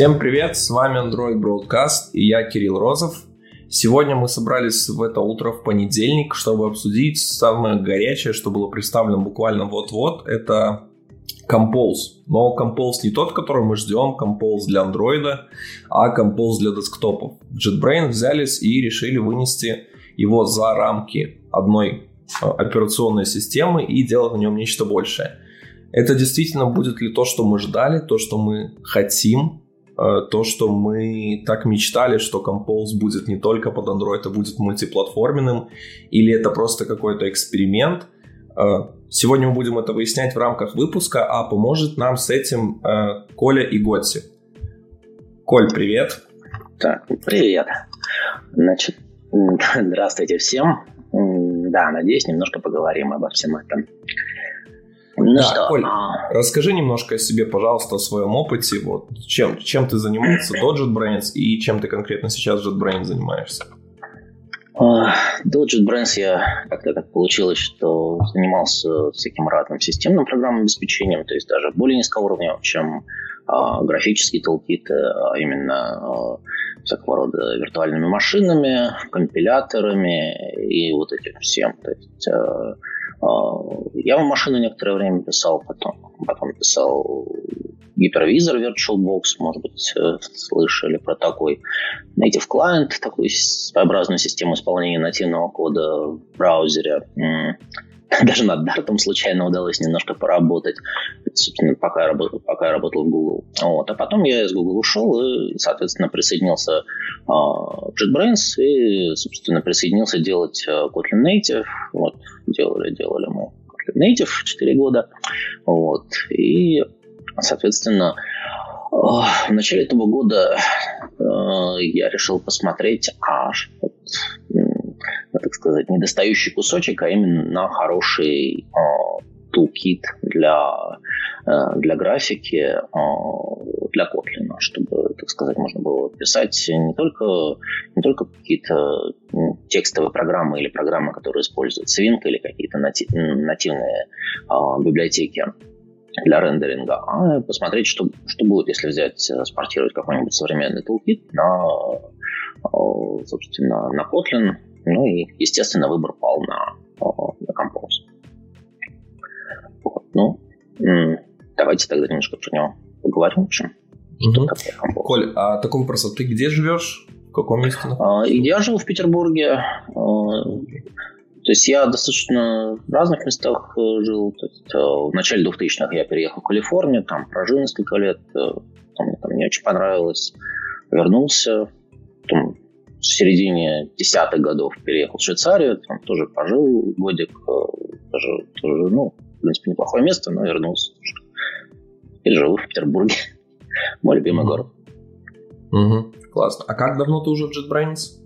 Всем привет, с вами Android Broadcast и я Кирилл Розов. Сегодня мы собрались в это утро в понедельник, чтобы обсудить самое горячее, что было представлено буквально вот-вот. Это Compose. Но Compose не тот, который мы ждем, Compose для Android, а Compose для десктопов. JetBrains взялись и решили вынести его за рамки одной э, операционной системы и делать на нем нечто большее. Это действительно будет ли то, что мы ждали, то, что мы хотим, то, что мы так мечтали, что Compose будет не только под Android, а будет мультиплатформенным, или это просто какой-то эксперимент. Э, сегодня мы будем это выяснять в рамках выпуска, а поможет нам с этим э, Коля и Готси. Коль, привет. Так, привет. Значит, здравствуйте всем. Да, надеюсь, немножко поговорим обо всем этом. Ну да, что? Коль, а... расскажи немножко о себе, пожалуйста, о своем опыте. Вот чем, чем ты занимаешься до JetBrains и чем ты конкретно сейчас JetBrains занимаешься? До JetBrains я как-то так получилось, что занимался всяким разным системным программным обеспечением, то есть даже более низкого уровня, чем а, графические толкиты, а именно а, всякого рода виртуальными машинами, компиляторами и вот этим всем. То есть а, а, я в машину некоторое время писал, потом, потом писал гипервизор VirtualBox, может быть, э, слышали про такой. Native Client, такую своеобразную систему исполнения нативного кода в браузере. Даже над Dart случайно удалось немножко поработать, собственно, пока я работал, пока я работал в Google. Вот. А потом я из Google ушел и, соответственно, присоединился а, в JetBrains и, собственно, присоединился делать э, Kotlin Native. Вот. Делали, делали мы Kotlin Native 4 года. Вот. И Соответственно, э, в начале этого года я решил посмотреть, а вот, так сказать, недостающий кусочек, а именно на хороший тулкит э, для, для графики, для Kotlin, чтобы, так сказать, можно было писать не только, не только какие-то текстовые программы или программы, которые используют Swing или какие-то нативные библиотеки, для рендеринга, а посмотреть, что, что будет, если взять, э, спортировать какой-нибудь современный toolkit на, э, собственно, на Kotlin, ну и, естественно, выбор пал на, э, на Compose. Ну, давайте тогда немножко про него поговорим, в общем. Угу. Коль, а такой вопрос, а ты где живешь? В каком месте? А, я живу в Петербурге. То есть я достаточно в разных местах э, жил. То есть, э, в начале 2000-х я переехал в Калифорнию, там прожил несколько лет, э, там, мне там не очень понравилось. Вернулся, потом в середине десятых годов переехал в Швейцарию, там тоже пожил годик, тоже, тоже, ну, в принципе, неплохое место, но вернулся И живу в Петербурге. Мой любимый город. Угу, классно. А как давно ты уже в JetBrains?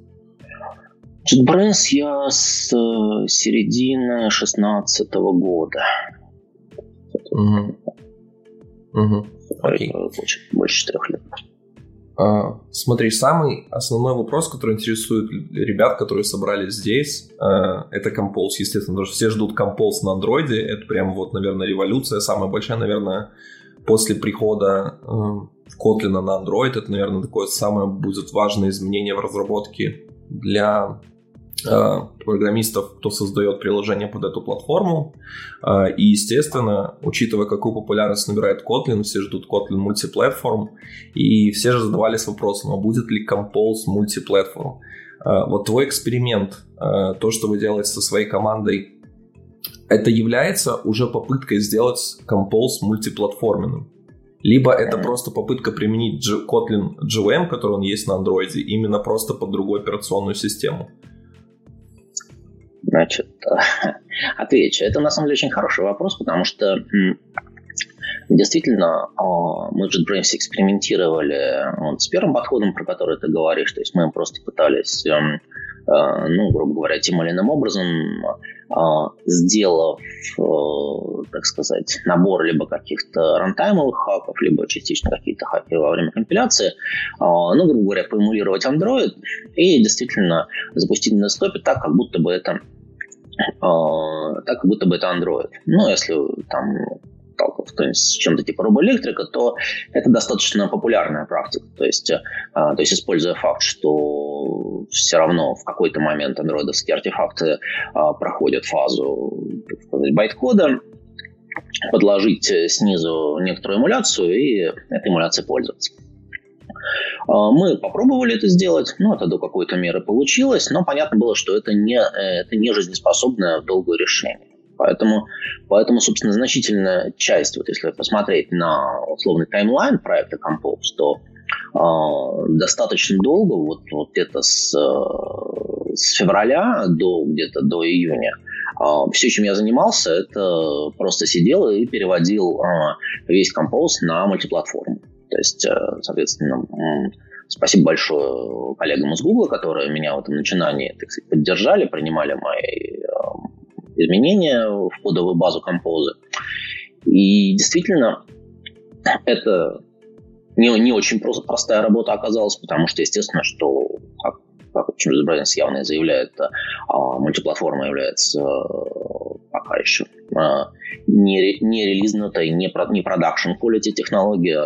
JetBrains я с э, середины 16 года. Угу. Угу. Окей. Больше четырех лет. А, смотри, самый основной вопрос, который интересует ребят, которые собрались здесь, а, это Compose, естественно, потому что все ждут Compose на андроиде, это прям вот, наверное, революция, самая большая, наверное, после прихода э, Kotlin на Android, это, наверное, такое самое будет важное изменение в разработке для программистов, кто создает приложение под эту платформу. Э, и, естественно, учитывая, какую популярность набирает Kotlin, все ждут Kotlin мультиплатформ, и все же задавались вопросом, а будет ли Compose мультиплатформ? Э, вот твой эксперимент, то, что вы делаете со своей командой, это является уже попыткой сделать Compose мультиплатформенным? Либо это просто попытка применить Kotlin GVM, который он есть на Android, именно просто под другую операционную систему? Значит, отвечу. Это на самом деле очень хороший вопрос, потому что Действительно, а, мы в JetBrains экспериментировали вот с первым подходом, про который ты говоришь. То есть мы просто пытались, эм, ну, грубо говоря, тем или иным образом, а, сделав, э, так сказать, набор либо каких-то рантаймовых хаков, либо частично какие-то хаки во время компиляции, ну, грубо говоря, поэмулировать Android и действительно запустить на десктопе так, как будто бы это так, как будто бы это Android. Ну, если там сталкивался с чем-то типа робоэлектрика, то это достаточно популярная практика. То есть, э, то есть используя факт, что все равно в какой-то момент андроидовские артефакты проходят фазу байт-кода, подложить снизу некоторую эмуляцию и этой эмуляцией пользоваться. А, мы попробовали это сделать, ну, это до какой-то меры получилось, но понятно было, что это не, это не жизнеспособное долгое решение. Поэтому, поэтому, собственно, значительная часть, вот если посмотреть на условный таймлайн проекта Compose, то э, достаточно долго, вот, вот где-то с, с февраля до где-то до июня, э, все, чем я занимался, это просто сидел и переводил э, весь Compose на мультиплатформу. То есть, э, соответственно, спасибо большое коллегам из Google, которые меня в этом начинании так сказать, поддержали, принимали мои э, изменения в кодовую базу Compose. И действительно, это не, не очень просто, простая работа оказалась, потому что, естественно, что, как, как James Брайанс явно заявляет, а, мультиплатформа является а, пока еще а, не, не релизнутой, не, не продакшн quality технология,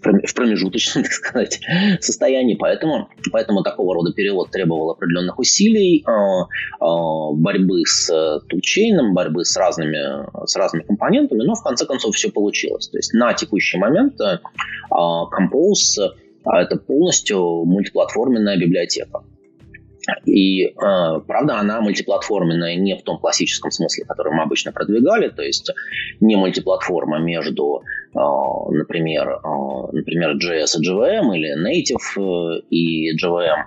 в промежуточном, так сказать, состоянии. Поэтому, поэтому такого рода перевод требовал определенных усилий, борьбы с тулчейном, борьбы с разными, с разными компонентами, но в конце концов все получилось. То есть на текущий момент Compose это полностью мультиплатформенная библиотека. И, э, правда, она мультиплатформенная не в том классическом смысле, который мы обычно продвигали, то есть не мультиплатформа между, э, например, э, например, JS и JVM или Native и JVM,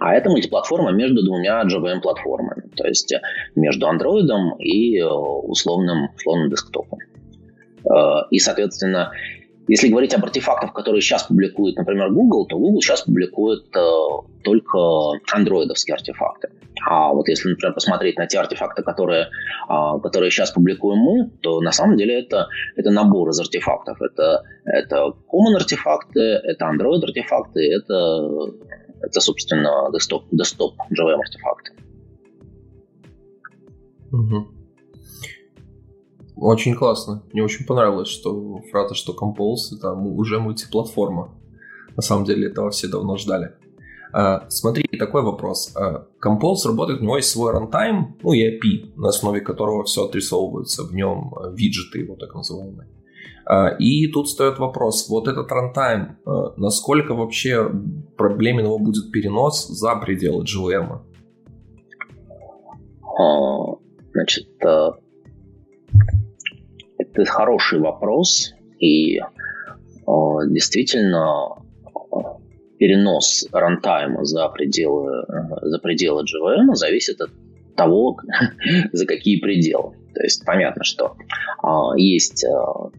а это мультиплатформа между двумя JVM-платформами, то есть между Android и условным, условным десктопом. И, соответственно, если говорить об артефактах, которые сейчас публикует, например, Google, то Google сейчас публикует э, только андроидовские артефакты. А вот если, например, посмотреть на те артефакты, которые, э, которые сейчас публикуем мы, то на самом деле это, это набор из артефактов. Это, это common артефакты, это Android артефакты, это, это собственно, desktop, desktop JVM артефакты. Угу. Очень классно. Мне очень понравилось, что фраза, что Compose это уже мультиплатформа. На самом деле этого все давно ждали. А, смотри, такой вопрос. А, Compose работает, у него есть свой рантайм, ну и API, на основе которого все отрисовывается в нем, а, виджеты его так называемые. А, и тут встает вопрос, вот этот рантайм, насколько вообще проблемен его будет перенос за пределы GVM? Значит, это хороший вопрос, и э, действительно перенос рантайма за пределы, э, за пределы GVM зависит от того, за какие пределы. То есть понятно, что э, есть э,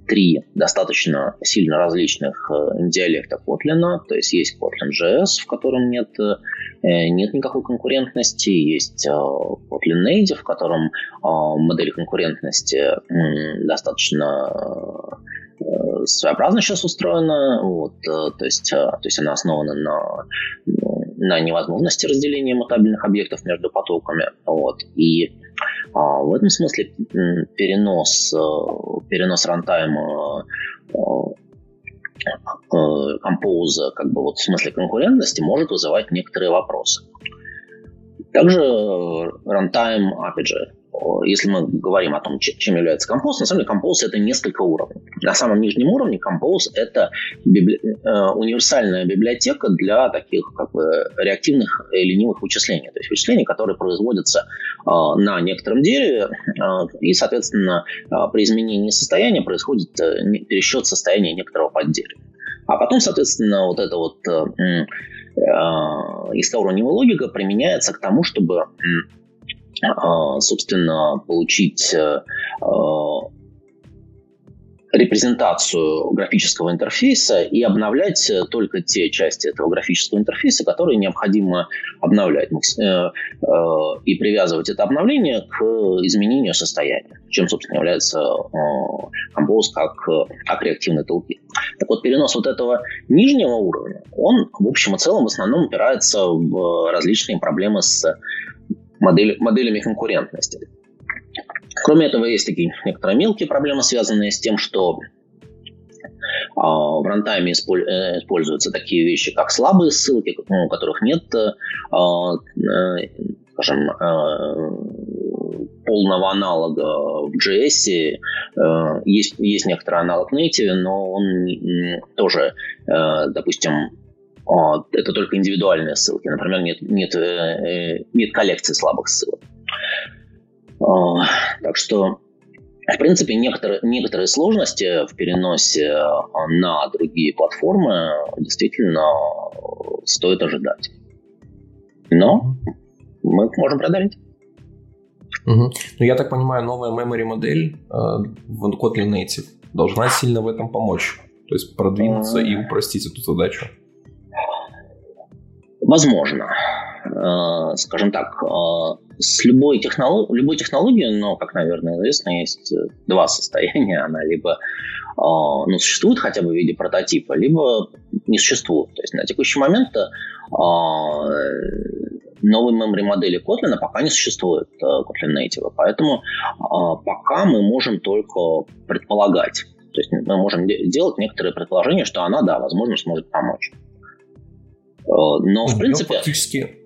три достаточно сильно различных э, диалекта Kotlin. То есть есть Kotlin JS, в котором нет, э, нет никакой конкурентности. Есть э, Kotlin Native, в котором э, модель конкурентности э, достаточно э, своеобразно сейчас устроена. Вот, э, то, есть, э, то есть она основана на, на невозможности разделения мутабельных объектов между потоками. Вот, и в этом смысле перенос, э, перенос рантайма э, э, композа как бы вот в смысле конкурентности может вызывать некоторые вопросы. Также runtime API если мы говорим о том, чем является Compose, на самом деле Compose это несколько уровней. На самом нижнем уровне Compose это библи... Э, универсальная библиотека для таких как бы реактивных и ленивых вычислений. То есть вычислений, которые производятся э, на некотором дереве, э, и, соответственно, при изменении состояния происходит пересчет состояния некоторого поддерева. А потом, соответственно, вот эта вот искоуровневая логика применяется к тому, чтобы собственно, получить э, а, репрезентацию графического интерфейса и обновлять только те части этого графического интерфейса, которые необходимо обновлять, э, э, и привязывать это обновление к изменению состояния, чем, собственно, является Compose как, реактивный толки. Так вот, перенос вот этого нижнего уровня, он, в общем и целом, в основном упирается в различные проблемы с модель, моделями конкурентности. Кроме этого, есть такие некоторые мелкие проблемы, связанные с тем, что а, в рантайме э, используются такие вещи, как слабые ссылки, у которых нет, э, а, э, скажем, полного аналога в JS. Есть, есть некоторый аналог Native, но он тоже, допустим, это только индивидуальные ссылки. Например, нет, нет, нет коллекции слабых ссылок. Так что в принципе, некоторые, некоторые сложности в переносе э, на другие платформы действительно стоит ожидать. Но мы можем преодолеть. Угу. Ну, я так понимаю, новая memory модель э, в Kotlin Native должна сильно в этом помочь. То есть продвинуться и упростить эту задачу. Возможно. Э, скажем так, э, с любой, технолог... любой технологией, но, как, наверное, известно, есть э, два состояния. Она либо ну, существует хотя бы в виде прототипа, либо не существует. То есть на текущий момент новой memory модели Kotlin пока не существует Kotlin Native. Поэтому пока мы можем только предполагать. То есть мы можем делать некоторые предположения, что она, да, возможно, сможет помочь. Но, в принципе... Фактически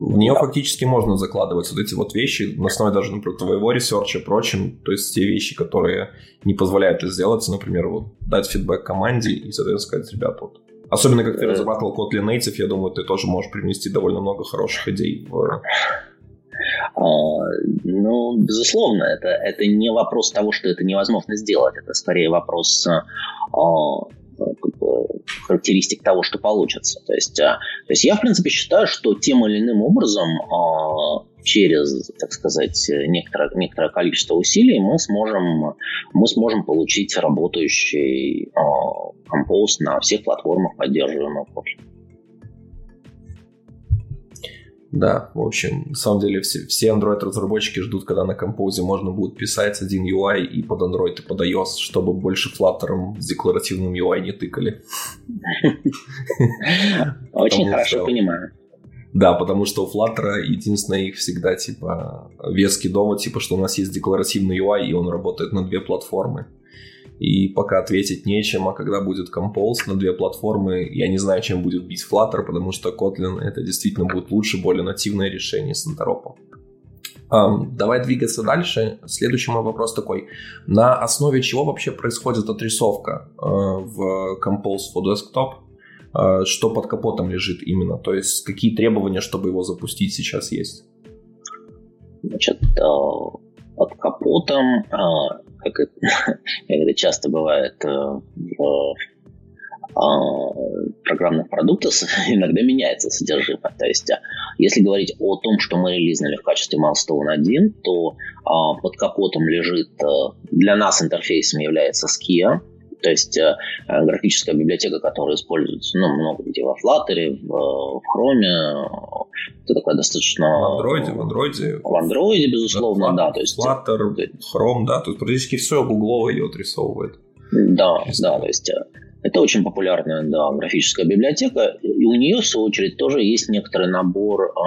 в нее да. фактически можно закладывать вот эти вот вещи на основе даже, например, твоего ресерча и прочим, то есть те вещи, которые не позволяют это сделать, например, вот дать фидбэк команде и, соответственно, сказать, ребят, вот Особенно, как ты разрабатывал Kotlin Native, я думаю, ты тоже можешь привнести довольно много хороших идей в... А, ну, безусловно, это, это не вопрос того, что это невозможно сделать. Это скорее вопрос а, характеристик того, что получится. То есть, а, то есть я, в принципе, считаю, что тем или иным образом а, через, так сказать, некоторое, некоторое количество усилий мы сможем, мы сможем получить работающий композ на всех платформах, поддерживаемых Kotlin. Да, в общем, на самом деле все, все Android-разработчики ждут, когда на композе можно будет писать один UI и под Android, и под iOS, чтобы больше Flutter с декларативным UI не тыкали. Очень хорошо понимаю. Да, потому что у Flutter единственное их всегда типа веский довод, типа, что у нас есть декларативный UI, и он работает на две платформы и пока ответить нечем, а когда будет Compose на две платформы, я не знаю, чем будет бить Flutter, потому что Kotlin это действительно будет лучше, более нативное решение с Антаропом. Um, давай двигаться дальше. Следующий мой вопрос такой. На основе чего вообще происходит отрисовка uh, в Compose for Desktop? Uh, что под капотом лежит именно? То есть какие требования, чтобы его запустить сейчас есть? Значит, uh, под капотом как это, как это часто бывает э, в а, программных продуктов иногда меняется содержимое. То есть, а, если говорить о том, что мы релизнули в качестве Milestone 1, то а, под капотом лежит, э, для нас интерфейсом является Skia, то есть э, графическая библиотека, которая используется ну, много где во Flutter, в, в Chrome, это такая достаточно... В Android, в Android. В Android, безусловно, Flutter, да. То есть, Flutter, Chrome, да, есть практически все Google ее отрисовывает. Да, да, то есть э, это очень популярная да, графическая библиотека, и у нее, в свою очередь, тоже есть некоторый набор э,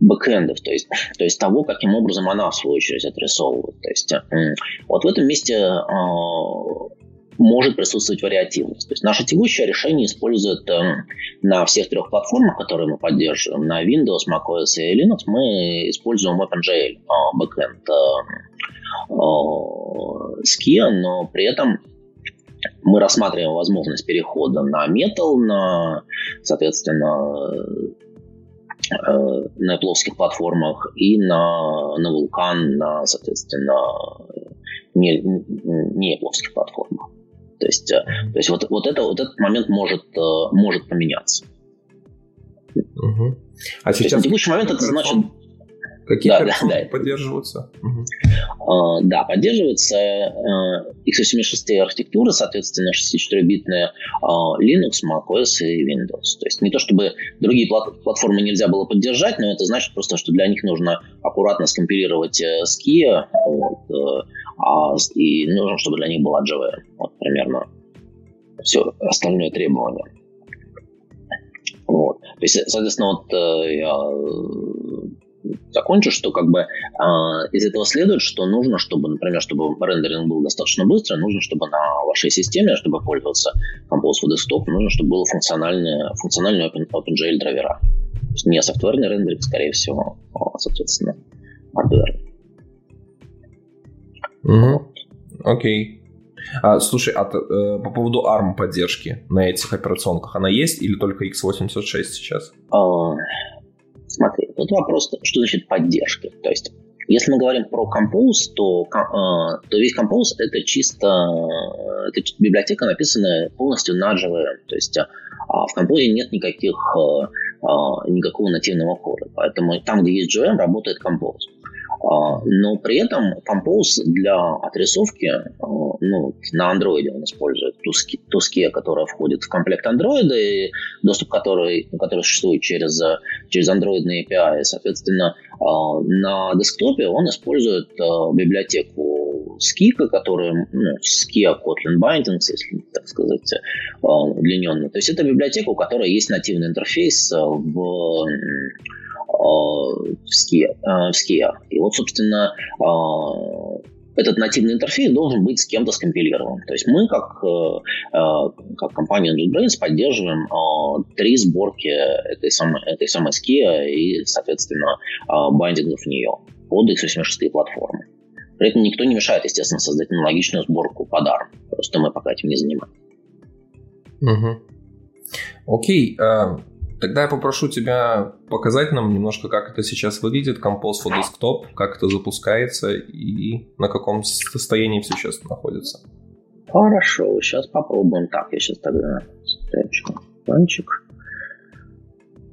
бэкэндов, то есть, то есть того, каким образом она, в свою очередь, отрисовывает. То есть, э, вот в этом месте э, может присутствовать вариативность. То есть наше текущее решение использует э, на всех трех платформах, которые мы поддерживаем, на Windows, macOS и Linux, мы используем OpenGL, э, backend э, э, Skia, но при этом мы рассматриваем возможность перехода на Metal, на, соответственно, э, на плоских платформах и на, на Vulkan, на, соответственно, не, не плоских платформах. То есть, э, то есть вот, вот, это, вот этот момент может, э, может поменяться. Угу. А сейчас на текущий момент это значит... Какие да, да, да. поддерживаются? Угу. Да, поддерживается uh, x86 архитектура, соответственно, 64-битная uh, Linux, macOS и Windows. То есть не то, чтобы другие плат- платформы нельзя было поддержать, но это значит просто, что для них нужно аккуратно скомпилировать Skia, вот, uh, а, и нужно, чтобы для них была JVM. Вот примерно все остальное требование. Вот. То есть, соответственно, вот э, я закончу, что как бы э, из этого следует, что нужно, чтобы, например, чтобы рендеринг был достаточно быстрый, нужно, чтобы на вашей системе, чтобы пользоваться Compose for Desktop, нужно, чтобы было функциональные, функциональные Open, OpenGL драйвера. То есть не софтверный рендеринг, скорее всего, а, соответственно, hardware. Угу. Окей. А, слушай, а э, по поводу ARM поддержки на этих операционках, она есть или только x86 сейчас? А, смотри, тут вопрос, что значит поддержки. То есть, если мы говорим про Compose, то, э, то весь Compose это чисто это библиотека, написанная полностью на JVM. То есть а в Compose нет никаких, э, э, никакого нативного кода. Поэтому там, где есть JVM, работает Compose. А, но при этом Compose для отрисовки а, ну, на Android он использует Tuskia, которая входит в комплект Android, и доступ который, который существует через, через Android API. Соответственно, а, на десктопе он использует библиотеку Skika, которая ну, Skia Kotlin Bindings, если так сказать, удлиненно. То есть это библиотека, у которой есть нативный интерфейс в в Skia, в Skia. И вот, собственно, этот нативный интерфейс должен быть с кем-то скомпилирован. То есть мы, как, как компания JetBrains, поддерживаем три сборки этой самой, этой самой Skia и, соответственно, бандингов в нее под x86 платформы. При этом никто не мешает, естественно, создать аналогичную сборку под ARM. Просто мы пока этим не занимаемся. Угу. Окей. Тогда я попрошу тебя показать нам немножко, как это сейчас выглядит, Compose for Desktop, как это запускается и на каком состоянии все сейчас находится. Хорошо, сейчас попробуем. Так, я сейчас тогда спрячу планчик.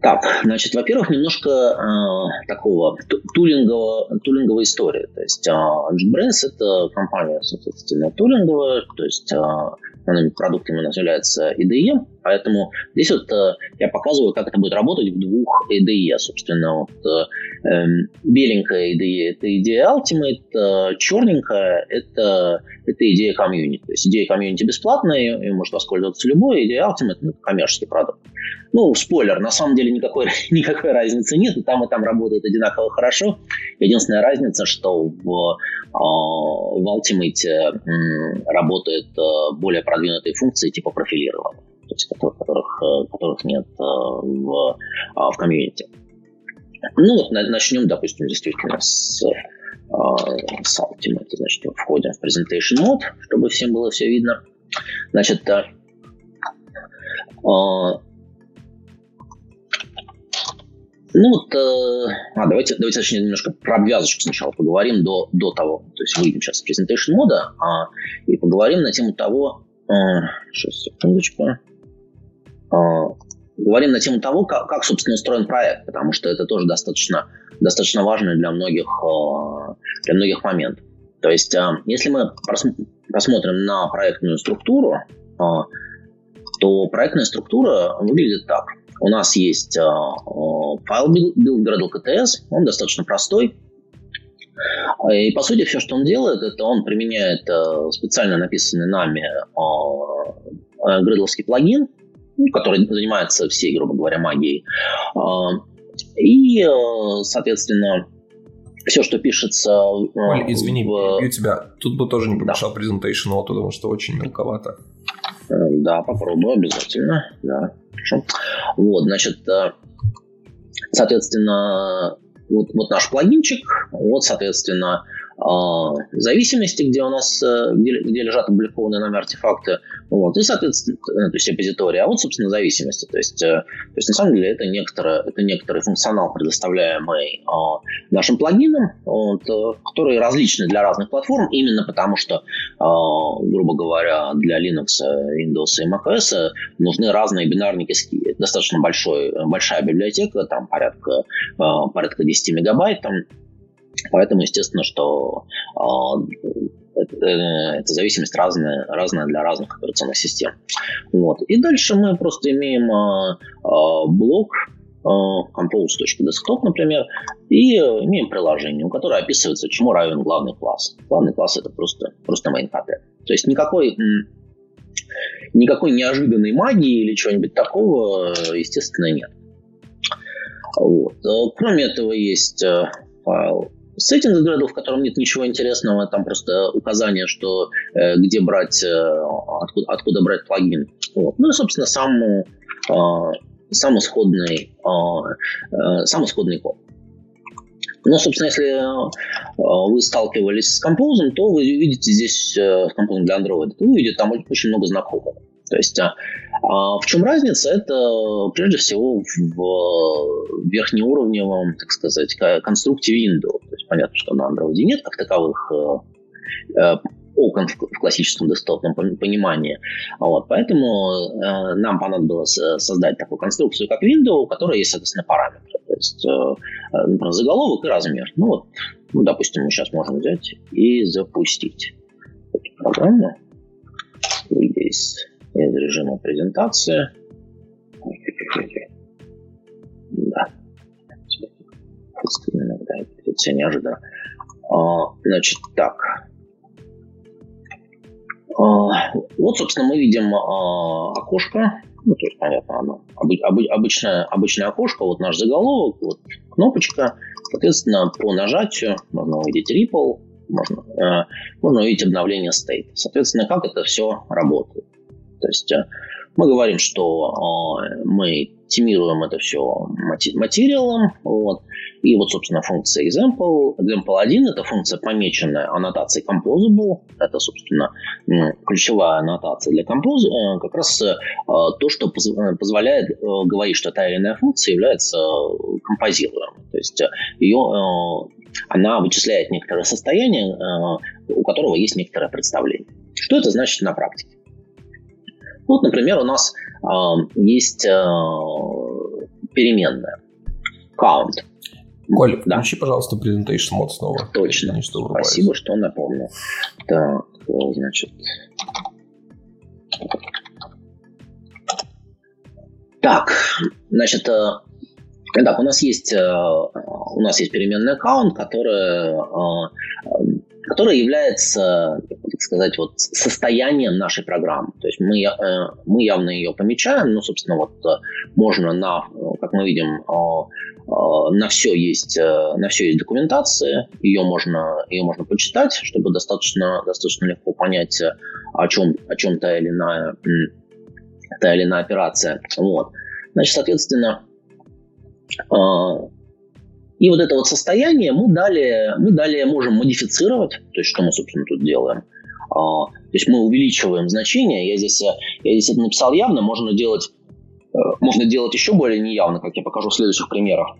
Так, значит, во-первых, немножко э, такого тулингового, тулинговой истории. То есть э, JetBrains это компания, соответственно, тулинговая, то есть э, продуктами у нас является IDE, поэтому здесь вот э, я показываю, как это будет работать в двух IDE. Собственно, вот, э, эм, беленькая IDE — это идея Ultimate, э, черненькая — это, это идея Community. То есть идея Community бесплатная, ее может воспользоваться любой, идея Ultimate — это коммерческий продукт. Ну, спойлер, на самом деле никакой, никакой разницы нет, и там, и там работает одинаково хорошо. Единственная разница, что в, а, в Ultimate работают э, более продвинутые функции типа профилирования, то есть которых, э, которых нет э, в, а, в комьюнити. Ну вот начнем, допустим, действительно с, с Ultimate. Значит, входим в Presentation Mode, чтобы всем было все видно. Значит, ну вот, э, а, давайте, давайте точнее немножко про обвязочку сначала поговорим до, до того. То есть выйдем сейчас в presentation мода а, и поговорим на тему того, э, сейчас, секундочку, э, говорим на тему того, как, как, собственно, устроен проект, потому что это тоже достаточно, достаточно важно для многих, э, для многих моментов. То есть, э, если мы посмотрим на проектную структуру, э, то проектная структура выглядит так – у нас есть файл build KTS, он достаточно простой. И, по сути, все, что он делает, это он применяет специально написанный нами гридловский плагин, который занимается всей, грубо говоря, магией. И, соответственно, все, что пишется... Оль, извини, в... перебью тебя. Тут бы тоже не помешал да. presentation, потому что очень мелковато. Да, попробую обязательно. Да. Хорошо. Вот, значит, э, соответственно, вот, вот наш плагинчик, вот, соответственно, а, зависимости, где у нас э, где, где лежат опубликованные нами артефакты, вот, и, соответственно, э, то есть репозитории, а вот, собственно, зависимости. То есть, то есть на самом деле, это, некоторое, это некоторый функционал, предоставляемый а, нашим плагином, вот, который различный для разных платформ, именно потому что, а, грубо говоря, для Linux, Windows и macOS нужны разные. Это достаточно большой, большая библиотека, там порядка, порядка 10 мегабайт, там Поэтому, естественно, что э, эта зависимость разная, разная для разных операционных систем. Вот. И дальше мы просто имеем э, э, блок compose.desktop, например, и имеем приложение, у которого описывается, чему равен главный класс. Главный класс это просто, просто main pattern. То есть никакой, никакой неожиданной магии или чего-нибудь такого, естественно, нет. Вот. Кроме этого есть файл Settings граду, в котором нет ничего интересного, там просто указание, что э, где брать, э, откуда, откуда брать плагин. Вот. Ну и, собственно, сам, э, сам, исходный, э, э, сам исходный код. Ну, собственно, если э, вы сталкивались с Compose, то вы увидите здесь э, Compose для Android, вы увидите там очень много знакомых. То есть а, а в чем разница? Это прежде всего в верхнеуровневом, так сказать, конструкте Windows. Понятно, что на Android нет как таковых э, э, окон в, классическом десктопном понимании. Вот, поэтому э, нам понадобилось создать такую конструкцию, как Windows, у которой есть, соответственно, параметры. То есть, например, заголовок и размер. Ну вот, ну, допустим, мы сейчас можем взять и запустить эту программу. Выйдя из из режима презентации. Да. Иногда это неожиданно. А, значит, так. А, вот, собственно, мы видим а, окошко. Ну, то есть, понятно, оно обычное, обычное окошко, вот наш заголовок, вот кнопочка. Соответственно, по нажатию можно увидеть Ripple, можно, э, можно увидеть обновление state. Соответственно, как это все работает. То есть э, мы говорим, что э, мы тимируем это все материалом, вот, и вот, собственно, функция example. Example 1 – это функция, помеченная аннотацией composable. Это, собственно, ключевая аннотация для compose. Э, как раз то, что позволяет говорить, что та или иная функция является композируемой. То есть ее, она вычисляет некоторое состояние, у которого есть некоторое представление. Что это значит на практике? Вот, например, у нас э, есть э, переменная count. Коль, да. включи, пожалуйста, presentation мод снова. Точно. Не, что Спасибо, что напомнил. Так, значит... Так, значит, э, так, у нас есть э, у нас есть переменная аккаунт, которая, которая является так сказать, вот состоянием нашей программы. То есть мы, э, мы явно ее помечаем, но, собственно, вот э, можно на, как мы видим, э, на все есть, на все есть документация, ее можно, ее можно почитать, чтобы достаточно, достаточно легко понять, о чем, о чем та или иная, та или иная операция. Вот. Значит, соответственно, и вот это вот состояние мы далее, мы далее можем модифицировать, то есть что мы, собственно, тут делаем – то есть мы увеличиваем значение. Я здесь, я здесь это написал явно, можно делать, э, можно делать еще более неявно, как я покажу в следующих примерах.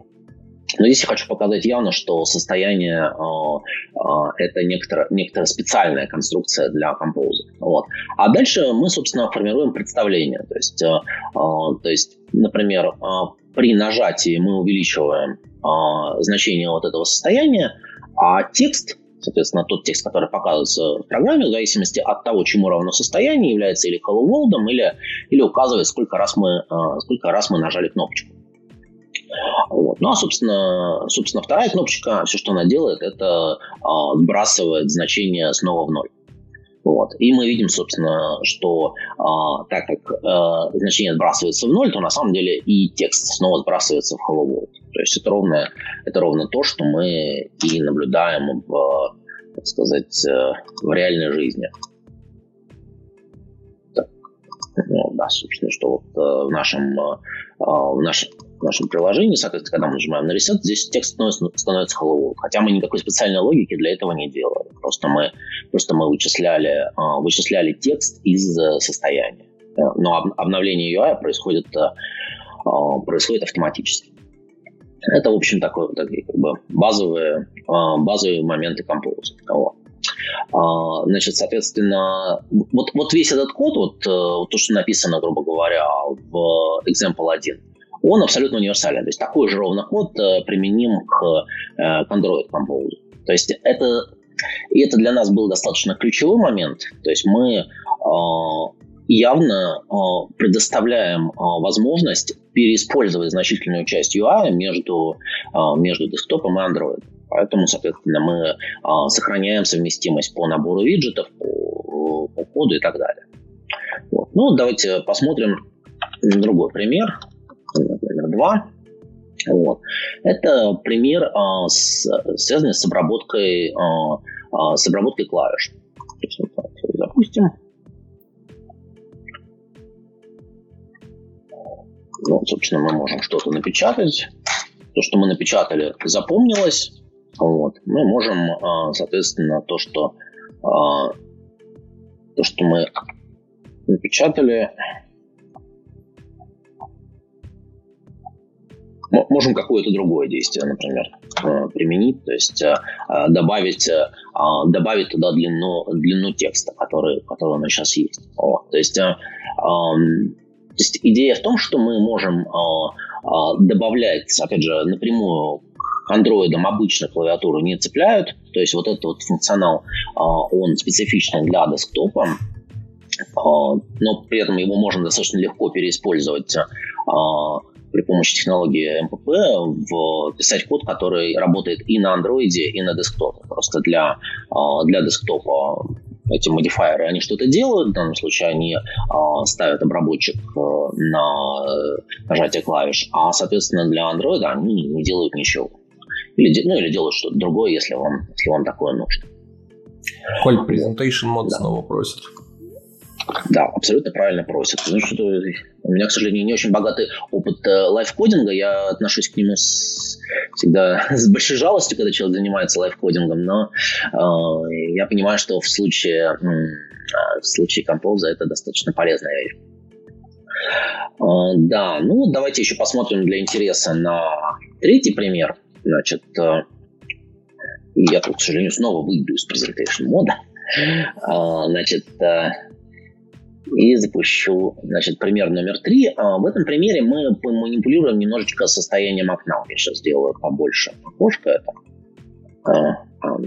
Но здесь я хочу показать явно, что состояние э, э, это некоторая, некоторая специальная конструкция для композа. Вот. А дальше мы, собственно, формируем представление. То есть, э, э, то есть например, э, при нажатии мы увеличиваем э, значение вот этого состояния, а текст Соответственно, тот текст, который показывается в программе, в зависимости от того, чему равно состояние, является или hello world, или, или указывает, сколько раз, мы, э, сколько раз мы нажали кнопочку. Вот. Ну а, собственно, собственно, вторая кнопочка, все, что она делает, это э, сбрасывает значение снова в ноль. Вот. И мы видим, собственно, что э, так как э, значение сбрасывается в ноль, то на самом деле и текст снова сбрасывается в hello world. То есть это ровно, это ровно то, что мы и наблюдаем в, так сказать, э, в реальной жизни. Так. Ну, да, собственно, что вот э, в нашем, э, в нашем в нашем приложении, соответственно, когда мы нажимаем на reset, здесь текст становится, становится hello. Хотя мы никакой специальной логики для этого не делали. Просто мы, просто мы вычисляли, вычисляли текст из состояния. Но обновление UI происходит, происходит автоматически. Это, в общем, такой, такие как бы базовые, а, базовые моменты композа. А, значит, соответственно, вот, вот весь этот код, вот, э, вот то, что написано, грубо говоря, в example 1, он абсолютно универсален. То есть такой же ровно код э, применим к, э, к Android Compose. То есть это, и это для нас был достаточно ключевой момент. То есть мы а, явно э, предоставляем э, возможность переиспользовать значительную часть UI между, э, между десктопом и Android. Поэтому, соответственно, мы сохраняем совместимость по набору виджетов, по, по коду и так далее. Вот. Ну, давайте посмотрим другой пример. Номер два. Вот. Это пример, а, с, связанный с обработкой, а, а, с обработкой клавиш. Запустим. Ну, собственно, мы можем что-то напечатать. То, что мы напечатали, запомнилось. Вот. Мы можем, а, соответственно, то, что, а, то, что мы напечатали, можем какое-то другое действие, например, э, применить, то есть э, э, добавить, добавить туда длину, длину текста, который, который у нас сейчас есть. Вот. То, есть, то есть идея в том, что мы можем добавлять, опять же, напрямую к андроидам обычно клавиатуру не цепляют, то есть вот этот вот функционал, он специфичный для десктопа, но при этом его можно достаточно легко переиспользовать при помощи технологии МПП в, писать код, который работает и на андроиде, и на десктопе. Просто для, а, для десктопа эти модифайеры, они что-то делают, в данном случае они а, ставят обработчик э, на нажатие клавиш, а, соответственно, для андроида они не делают ничего. Или, ну, или делают что-то другое, если вам, если вам такое нужно. Коль, presentation мод да. снова просит. Да, абсолютно правильно просят. Потому что у меня, к сожалению, не очень богатый опыт э, лайфкодинга. Я отношусь к нему с, всегда с большой жалостью, когда человек занимается лайфкодингом, но э, я понимаю, что в случае, э, в случае композа это достаточно полезная вещь. Э, да, ну давайте еще посмотрим для интереса на третий пример. Значит, э, я тут, к сожалению, снова выйду из presentation мода. Э, значит, э, и запущу, значит, пример номер три. А, в этом примере мы манипулируем немножечко состоянием окна. Я сейчас сделаю побольше окошко это. А, а,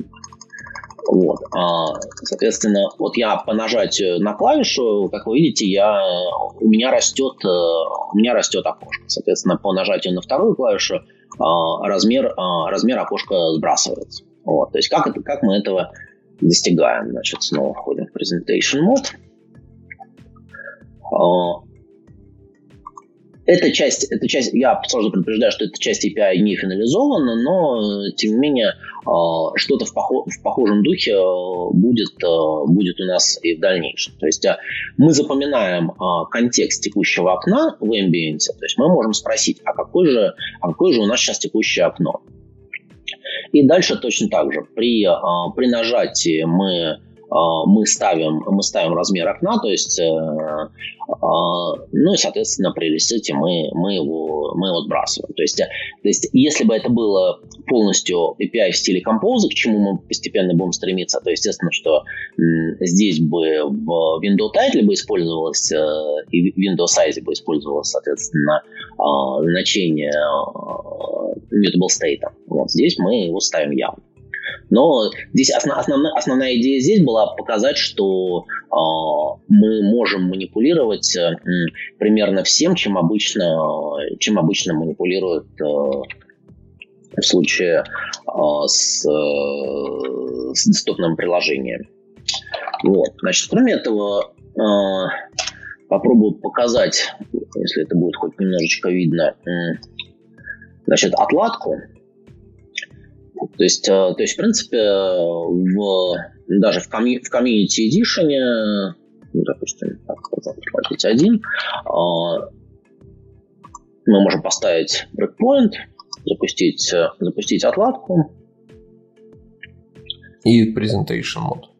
вот. Соответственно, вот я по нажатию на клавишу, как вы видите, я, у меня растет, э, у меня растет окошко. Соответственно, по нажатию на вторую клавишу размер, размер окошка сбрасывается. Вот. То есть как, это, как мы этого достигаем? Значит, снова входим в Presentation Mode. А, эта часть, эта часть, я сразу предупреждаю, что эта часть API не финализована, но, тем не менее, а, что-то в, похо- в похожем духе а, будет, будет у нас и в дальнейшем. То есть мы запоминаем контекст текущего окна в Ambient, то есть мы можем спросить, а какой же, а какое же у нас сейчас текущее окно? И дальше точно так же. При, при нажатии мы мы ставим, мы ставим размер окна, то есть, э, а, ну и, соответственно, при ресете мы, мы, его, мы его сбрасываем. То есть, то есть, если бы это было полностью API в стиле Compose, к чему мы постепенно будем стремиться, то естественно, что здесь бы в Windows Title бы использовалось, э, и в Windows Size бы использовалось, соответственно, значение mutable state. Вот здесь мы его ставим явно. Но здесь основ, основная, основная идея здесь была показать, что э, мы можем манипулировать э, примерно всем, чем обычно, чем обычно манипулируют э, в случае э, с, э, с десктопным приложением. Вот. Значит, кроме этого, э, попробую показать, если это будет хоть немножечко видно, э, значит, отладку. То есть, э, то есть в принципе, в, даже в, комью, в Community Edition, ну, допустим, так, платить один, э, мы можем поставить breakpoint, запустить, запустить отладку. И presentation мод.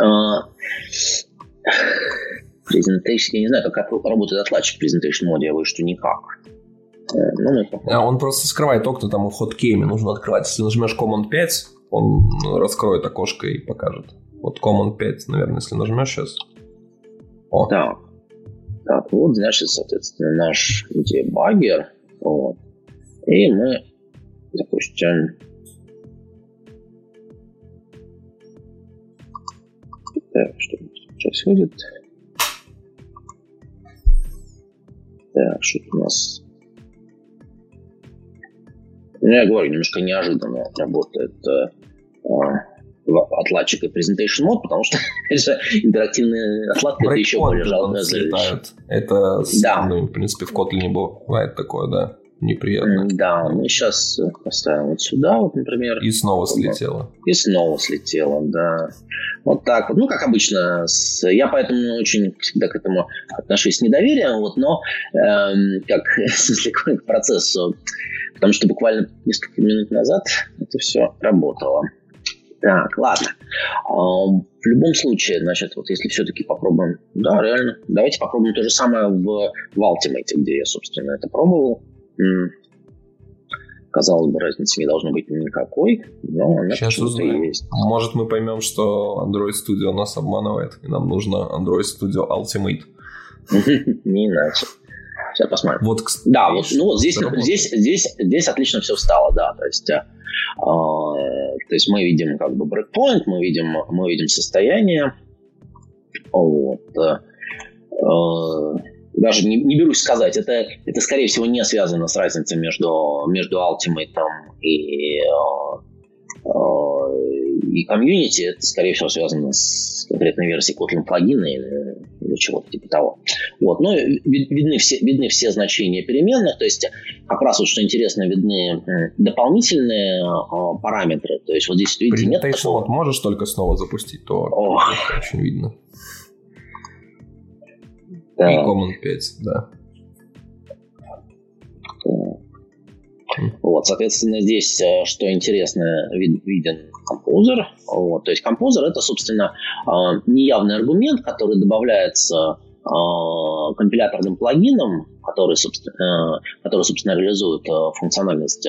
Presentation, я не знаю, как работает отладчик в presentation моде, я боюсь, что никак. Ну, а он просто скрывает окна, там у хоткейми нужно открывать. Если нажмешь Command 5, он раскроет окошко и покажет. Вот Command 5, наверное, если нажмешь сейчас. О. Так. Так, вот, значит, соответственно, наш дебаггер. Вот. И мы запустим Так, что происходит? Так, что у нас ну, я говорю, немножко неожиданно работает э, отладчик и presentation мод, потому что интерактивные отладки это еще более жалкая Это, да. ну, в принципе, в Kotlin бывает такое, да. неприятно. Да, мы сейчас поставим вот сюда, вот, например. И снова слетело. И снова слетело, да. Вот так вот. Ну, как обычно, с... я поэтому очень всегда к этому отношусь с недоверием, вот, но эм, как, в смысле, к процессу. Потому что буквально несколько минут назад это все работало. Так, ладно. В любом случае, значит, вот если все-таки попробуем... Да, реально. Давайте попробуем то же самое в, в Ultimate, где я, собственно, это пробовал. Казалось бы, разницы не должно быть никакой, но она Сейчас узнаем. есть. Может, мы поймем, что Android Studio нас обманывает, и нам нужно Android Studio Ultimate. Не иначе. Сейчас посмотрим. Вот, да, вот, ну вот здесь, здесь, здесь, здесь отлично все встало, да. То есть э, то есть мы видим как бы breakpoint, мы видим, мы видим состояние. Вот. Э, э, даже не, не берусь сказать, это, это скорее всего не связано с разницей между, между Ultimate и, и комьюнити, это скорее всего связано с конкретной версией Kotlin плагина или, чего-то типа того. Вот. Но видны все, видны все значения переменных, то есть как раз вот что интересно, видны дополнительные э, параметры. То есть вот здесь, видите, нет такого... вот можешь только снова запустить, то Ох. очень видно. Да. И Command 5, да. Вот, соответственно, здесь, э, что интересно, вид, виден композер. Вот, то есть композер это, собственно, э, неявный аргумент, который добавляется э, компиляторным плагином, который, собственно, который, собственно реализует функциональность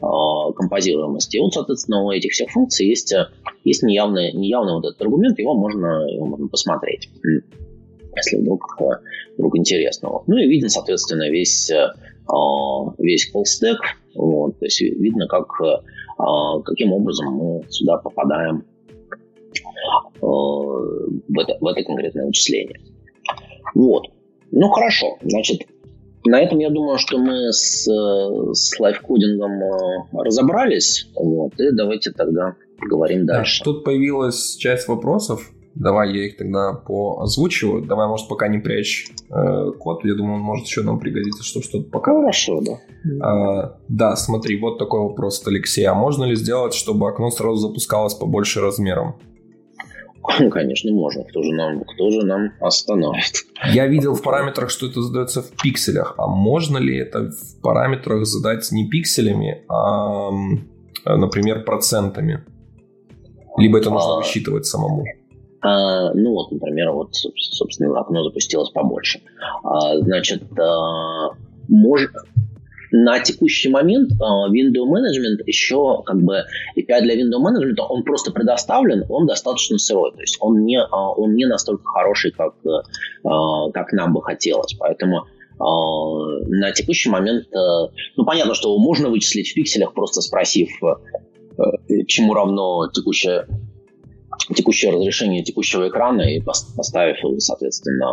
композируемости. И вот, соответственно, у этих всех функций есть, есть неявный, неявный вот этот аргумент, его можно, его можно посмотреть, если вдруг, вдруг интересно. Ну и виден, соответственно, весь а, весь stack. Вот, то есть видно, как, а, каким образом мы сюда попадаем а, в это, в это конкретное вычисление. Вот. Ну хорошо, значит, на этом я думаю, что мы с, с лайфкодингом разобрались. Вот, и давайте тогда поговорим дальше. Тут появилась часть вопросов Давай я их тогда поозвучиваю. Давай, может, пока не прячь э, код. Я думаю, он может еще нам пригодиться, чтобы что-то пока. Хорошо, да. А, да, смотри, вот такой вопрос от Алексея. А можно ли сделать, чтобы окно сразу запускалось побольше размером? Конечно, можно. Кто же нам, кто же нам остановит? Я видел в параметрах, что это задается в пикселях. А можно ли это в параметрах задать не пикселями, а, например, процентами? Либо это нужно а... высчитывать самому? А, ну вот, например, вот, собственно, окно запустилось побольше. А, значит, а, на текущий момент Window Management еще как бы API для Window Management он просто предоставлен, он достаточно сырой, то есть он не он не настолько хороший, как как нам бы хотелось, поэтому на текущий момент, ну понятно, что можно вычислить в пикселях, просто спросив, чему равно текущее текущее разрешение текущего экрана и поставив, соответственно,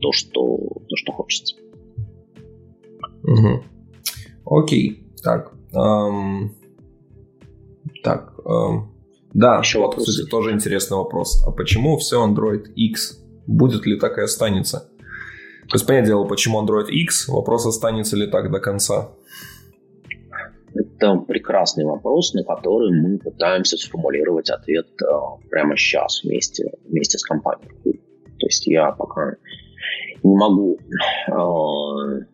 то, что, то, что хочется. Угу. Окей. Так. Эм... Так. Эм... Да, Еще вот, вопрос. кстати, тоже интересный вопрос. А почему все Android X? Будет ли так и останется? То есть, понятное дело, почему Android X? Вопрос, останется ли так до конца. Это прекрасный вопрос, на который мы пытаемся сформулировать ответ э, прямо сейчас вместе, вместе с компанией. То есть я пока не могу э,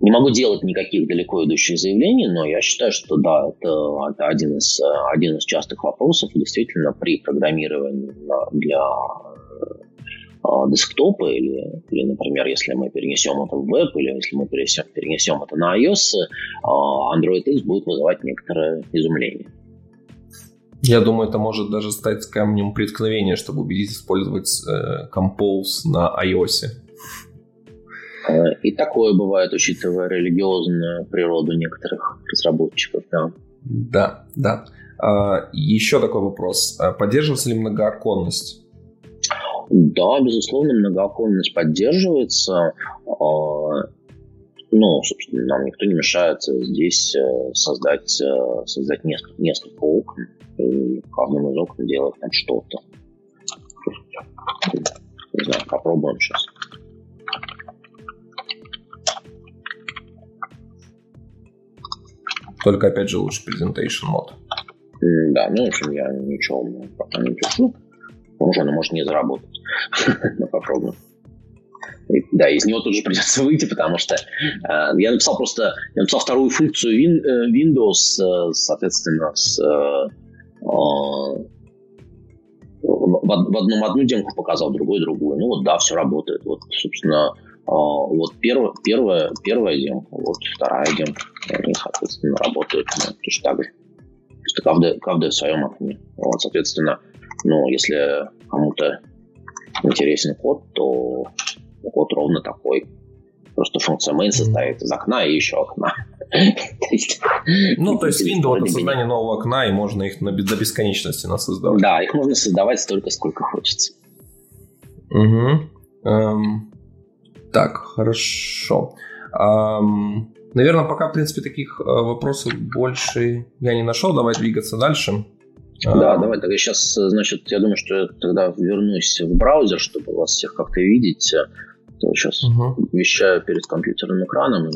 не могу делать никаких далеко идущих заявлений, но я считаю, что да, это, это один, из, один из частых вопросов. Действительно, при программировании для десктопы, или, или, например, если мы перенесем это в веб, или если мы перенесем, перенесем это на iOS, а, Android X будет вызывать некоторое изумление. Я думаю, это может даже стать камнем преткновения, чтобы убедить использовать э, Compose на iOS. А, и такое бывает, учитывая религиозную природу некоторых разработчиков, да. Да, да. Еще такой вопрос. Поддерживается ли многооконность? Да, безусловно, многооконность поддерживается. А, ну, собственно, нам никто не мешает здесь э, создать, э, создать несколько, несколько окон и в из окон делать там что-то. Не знаю, попробуем сейчас. Только, опять же, лучше presentation мод. Да, ну, в общем, я ничего пока не пишу. Уже она может не заработать. Попробуем. Да, из него тут же придется выйти, потому что э, я написал просто, я написал вторую функцию win, э, Windows, э, соответственно, с, э, э, в, в одном одну демку показал, другой другую. Ну вот да, все работает. Вот, собственно, э, вот первая, первая, первая демка, вот вторая демка, они, соответственно, работают ну, точно так же. Просто каждая, каждая в своем окне. Вот, соответственно, ну, если кому-то интересен код, то код ровно такой. Просто функция main состоит из окна и еще окна. Ну, то есть Windows это создание нового окна, и можно их до бесконечности нас создавать. Да, их можно создавать столько, сколько хочется. Угу. Так, хорошо. Наверное, пока, в принципе, таких э, вопросов больше я не нашел. Давай двигаться дальше. Да, давай тогда сейчас, значит, я думаю, что я тогда вернусь в браузер, чтобы вас всех как-то видеть. Я сейчас угу. вещаю перед компьютерным экраном.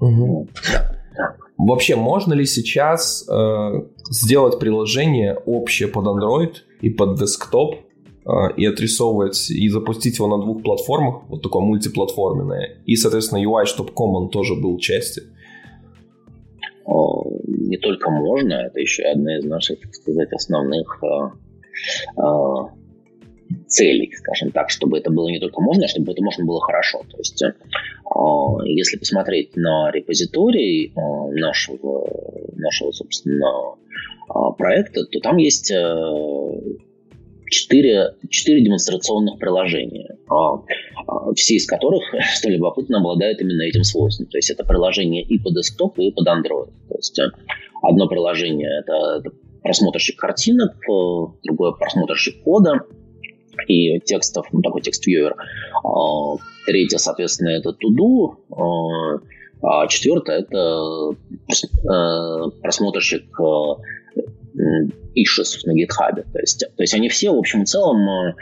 Угу. Да. Да. Вообще, можно ли сейчас э, сделать приложение общее под Android и под десктоп э, и отрисовывать и запустить его на двух платформах, вот такое мультиплатформенное, и, соответственно, UI, чтобы Common тоже был частью? Не только можно, это еще одна из наших, так сказать, основных э, э, целей, скажем так, чтобы это было не только можно, а чтобы это можно было хорошо. То есть, э, если посмотреть на репозиторий э, нашего, нашего, собственно, э, проекта, то там есть четыре, четыре демонстрационных приложения, все из которых, что любопытно, обладают именно этим свойством. То есть это приложение и под десктоп, и под Android. То есть одно приложение это, это просмотрщик картинок, другое просмотрщик кода, и текстов, ну, такой текст-вьюер. А, третье, соответственно, это to-do. А, а четвертое – это э, просмотрщик э, issues на GitHub. То есть, то есть они все, в общем и целом, э,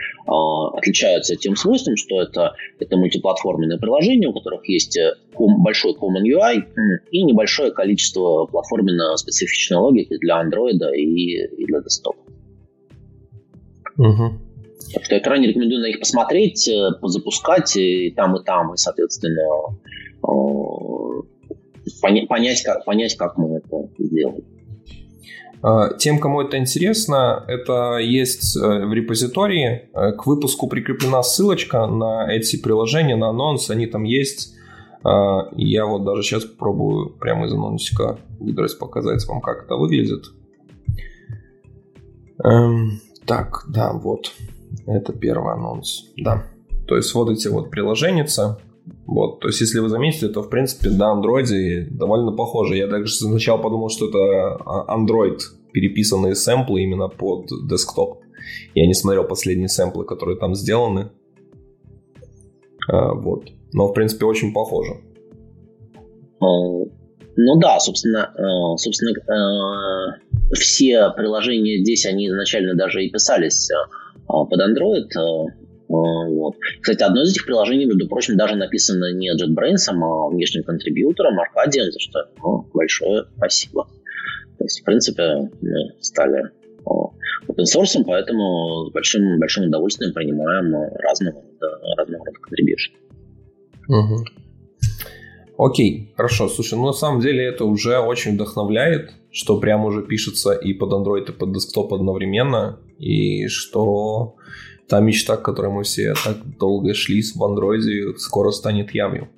отличаются тем свойством, что это, это мультиплатформенные приложения, у которых есть большой Common UI и небольшое количество платформенно-специфичной логики для Android и, и для десктопа. Угу. Так что я крайне рекомендую на них посмотреть, э, запускать и там, и там, и, соответственно, э, понять, как, понять, как мы это сделаем. А, тем, кому это интересно, это есть э, в репозитории. К выпуску прикреплена ссылочка на эти приложения, на анонс. Они там есть. Я вот даже сейчас попробую прямо из анонсика выдрать, показать вам, как это выглядит. Эм, так, да, вот. Это первый анонс, да. То есть вот эти вот приложения, вот, то есть если вы заметили, то в принципе на андроиде довольно похоже. Я даже сначала подумал, что это а, Android переписанные сэмплы именно под десктоп. Я не смотрел последние сэмплы, которые там сделаны. А, вот. Но в принципе очень похоже. А, ну да, собственно, э, собственно, э, все приложения здесь, они изначально даже и писались э, а, под Android. А, вот. Кстати, одно из этих приложений, между прочим, даже написано не JetBrains, а внешним контрибьютором, Аркадием, за что ну, большое спасибо. То есть, в принципе, мы стали open source, поэтому с большим, большим удовольствием принимаем разного, разного рода contribution. Угу. Окей, хорошо. Слушай, ну на самом деле это уже очень вдохновляет, что прям уже пишется и под Android, и под десктоп одновременно и что та мечта, к которой мы все так долго шли в андроиде, скоро станет явью.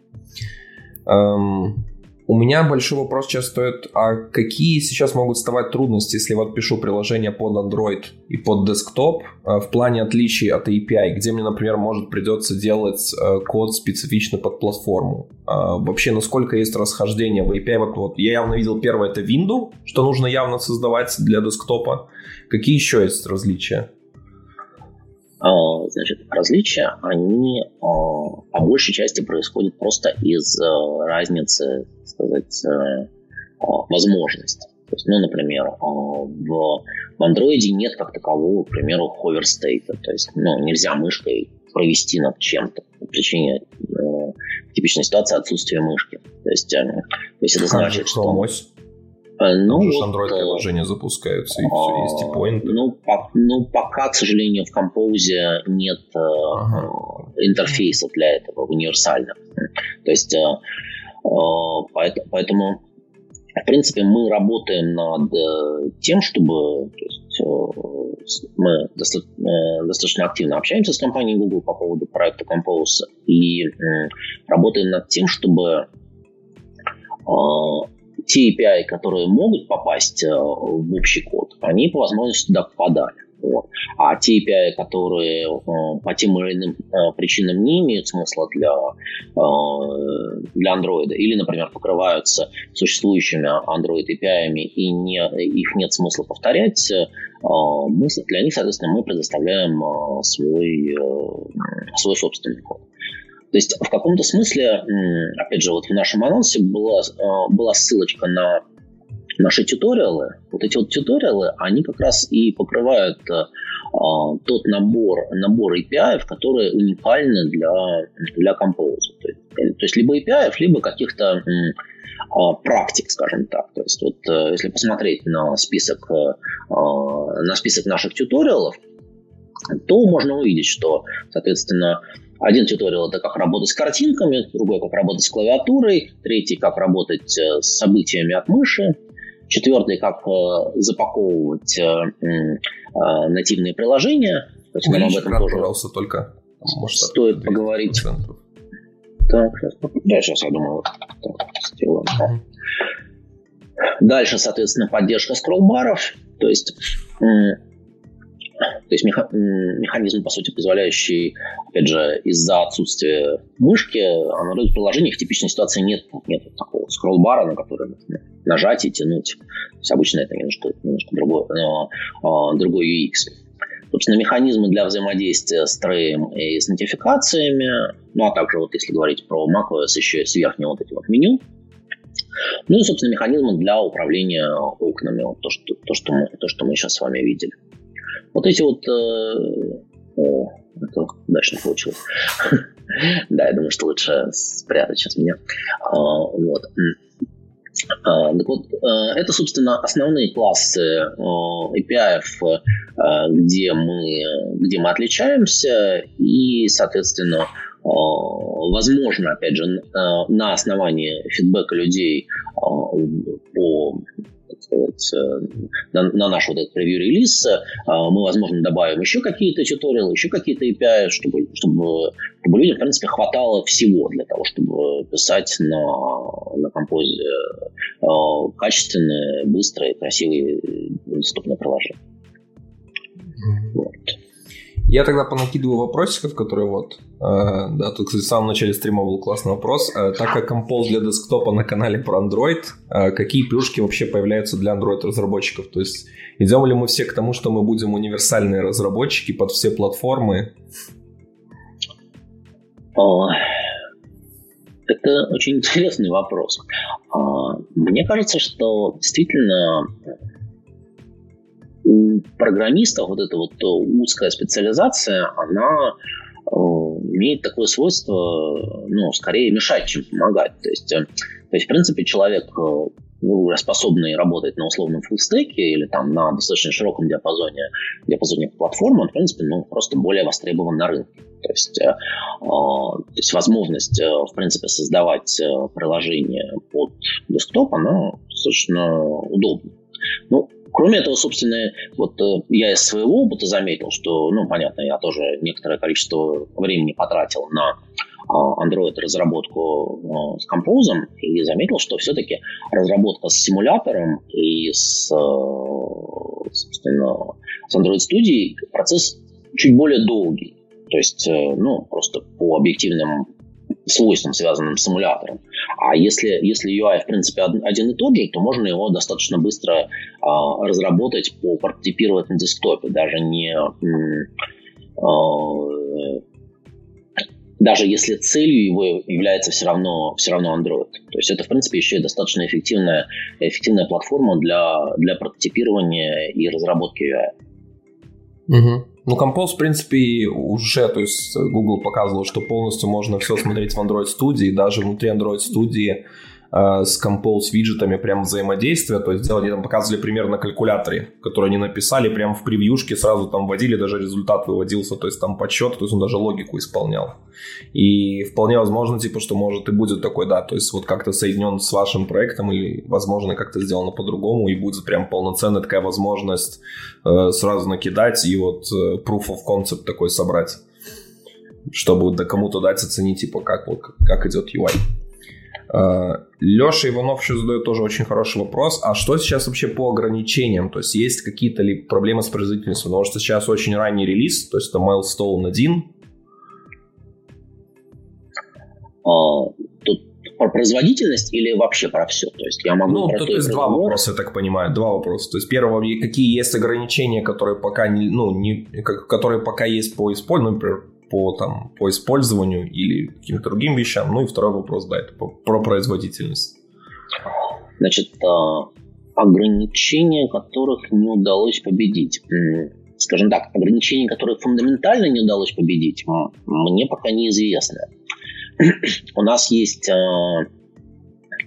Эм, у меня большой вопрос сейчас стоит, а какие сейчас могут вставать трудности, если вот пишу приложение под Android и под десктоп э, в плане отличий от API, где мне, например, может придется делать э, код специфично под платформу. Э, вообще, насколько есть расхождение в API? Вот, вот я явно видел первое это Windows, что нужно явно создавать для десктопа. Какие еще есть различия? А, значит, различия, они а, по большей части происходят просто из а, разницы, сказать, возможностей. То есть, ну, например, в, в Android нет как такового, к примеру, state. То есть, ну, нельзя мышкой провести над чем-то по причине э, типичной ситуации отсутствия мышки. То есть, э, то есть это значит, что... Ну, Там же вот, Android-приложения запускаются, и все, есть и поинты. Ну, по, ну, пока, к сожалению, в Compose нет ага. интерфейса для этого универсального. То есть, поэтому в принципе, мы работаем над э, тем, чтобы то есть, э, мы достаточно, э, достаточно активно общаемся с компанией Google по поводу проекта Compose и работаем над тем, чтобы те API, которые могут попасть в общий код, они по возможности туда попадали. Вот. А те API, которые э, по тем или иным э, причинам не имеют смысла для, э, для Android, или, например, покрываются существующими Android API и не, их нет смысла повторять, э, мы, для них, соответственно, мы предоставляем э, свой, э, свой собственный код. То есть в каком-то смысле, опять же, вот в нашем анонсе была, э, была ссылочка на наши туториалы, вот эти вот туториалы, они как раз и покрывают э, тот набор, набор API, которые уникальны для, для Compose. То есть, э, то есть либо API, либо каких-то э, практик, скажем так. То есть вот если посмотреть на список, э, на список наших туториалов, то можно увидеть, что, соответственно, один туториал это как работать с картинками, другой как работать с клавиатурой, третий как работать э, с событиями от мыши, Четвертый, как э, запаковывать э, нативные приложения. То есть нам об этом тоже пожалуйста, только может, стоит поговорить. Так, сейчас, да, сейчас я думаю, вот так, сделаем. Дальше, соответственно, поддержка скроллбаров. То есть то есть механизм, по сути, позволяющий, опять же, из-за отсутствия мышки, на приложениях в типичной ситуации нет, нет такого скролл-бара, на который например, нажать и тянуть. То есть обычно это немножко, немножко другой, а, другой UX. Собственно, механизмы для взаимодействия с треем и с нотификациями, ну а также вот если говорить про macOS, еще с верхнего вот эти вот меню, ну и, собственно, механизмы для управления окнами, вот то, что, то, что мы, то, что мы сейчас с вами видели. Вот эти вот... Э, о, это не получилось. Да, я думаю, что лучше спрятать сейчас меня. А, вот. А, так вот, э, это, собственно, основные классы э, API, где мы, где мы отличаемся, и, соответственно, возможно, опять же, на основании фидбэка людей по сказать, э, на, на наш вот этот превью-релиз э, мы, возможно, добавим еще какие-то туториалы, еще какие-то API, чтобы, чтобы, чтобы людям, в принципе, хватало всего для того, чтобы писать на, на композе э, качественные, быстрые, красивые, доступные приложения. Вот. Я тогда понакидываю вопросиков, которые вот... Э, да, тут, кстати, в самом начале стрима был классный вопрос. Э, так как Compose для десктопа на канале про Android, э, какие плюшки вообще появляются для Android-разработчиков? То есть идем ли мы все к тому, что мы будем универсальные разработчики под все платформы? Это очень интересный вопрос. Мне кажется, что действительно у программистов вот эта вот узкая специализация, она э, имеет такое свойство, ну, скорее мешать, чем помогать. То есть, э, то есть в принципе, человек, э, ну, способный работать на условном фуллстеке или там на достаточно широком диапазоне, диапазоне платформ, он, в принципе, ну, просто более востребован на рынке. То есть, э, то есть возможность, в принципе, создавать приложение под десктоп, она достаточно удобна. Ну, Кроме этого, собственно, вот э, я из своего опыта заметил, что, ну, понятно, я тоже некоторое количество времени потратил на а, Android разработку э, с композом и заметил, что все-таки разработка с симулятором и с, э, собственно, с Android Studio процесс чуть более долгий. То есть, ну, просто по объективным свойствам, связанным с симулятором. А если, если UI, в принципе, один и тот же, то можно его достаточно быстро э, разработать, прототипировать на десктопе, даже не... Э, даже если целью его является все равно, все равно Android. То есть это, в принципе, еще и достаточно эффективная, эффективная платформа для, для прототипирования и разработки UI. Угу. Ну, Compose, в принципе, уже, то есть Google показывал, что полностью можно все смотреть в Android Studio, и даже внутри Android Studio э, с Compose виджетами прям взаимодействия, то есть сделали, там показывали пример на калькуляторе, который они написали, прям в превьюшке сразу там вводили, даже результат выводился, то есть там подсчет, то есть он даже логику исполнял. И вполне возможно, типа, что может и будет такой, да, то есть вот как-то соединен с вашим проектом или, возможно, как-то сделано по-другому, и будет прям полноценная такая возможность э, сразу накидать и вот э, proof of concept такой собрать чтобы да, кому-то дать оценить, типа, как, вот, как идет UI. А, Леша Иванов еще задает тоже очень хороший вопрос. А что сейчас вообще по ограничениям? То есть есть какие-то ли проблемы с производительностью? Потому что сейчас очень ранний релиз, то есть это Milestone 1. А, тут про производительность или вообще про все? То есть я могу... Ну, тут есть два вопроса, я так понимаю, два вопроса. То есть первое, какие есть ограничения, которые пока не, ну, не, которые пока есть по использованию, например, по, там, по использованию или каким-то другим вещам. Ну и второй вопрос, да, это про производительность. Значит, а, ограничения, которых не удалось победить. Скажем так, ограничения, которые фундаментально не удалось победить, мне пока неизвестно. У нас есть а,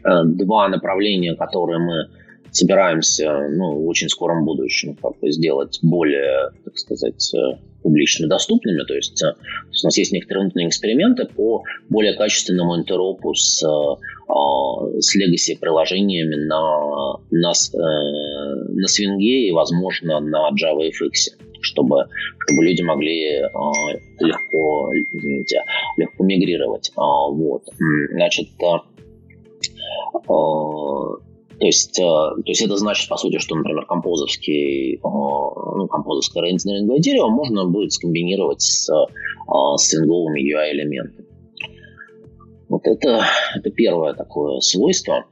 а, два направления, которые мы собираемся ну, в очень скором будущем как бы сделать более, так сказать, э, публично доступными. То есть, э, то есть у нас есть некоторые внутренние эксперименты по более качественному интеропу с, э, с legacy приложениями на, на, на Swing и, возможно, на JavaFX чтобы, чтобы люди могли э, легко, извините, легко мигрировать. Э, вот. Значит, то есть, э, то есть это значит, по сути, что, например, композовский, э, ну, композовское рендеринговое дерево можно будет скомбинировать с, э, с стринговыми UI-элементами. Вот это, это первое такое свойство,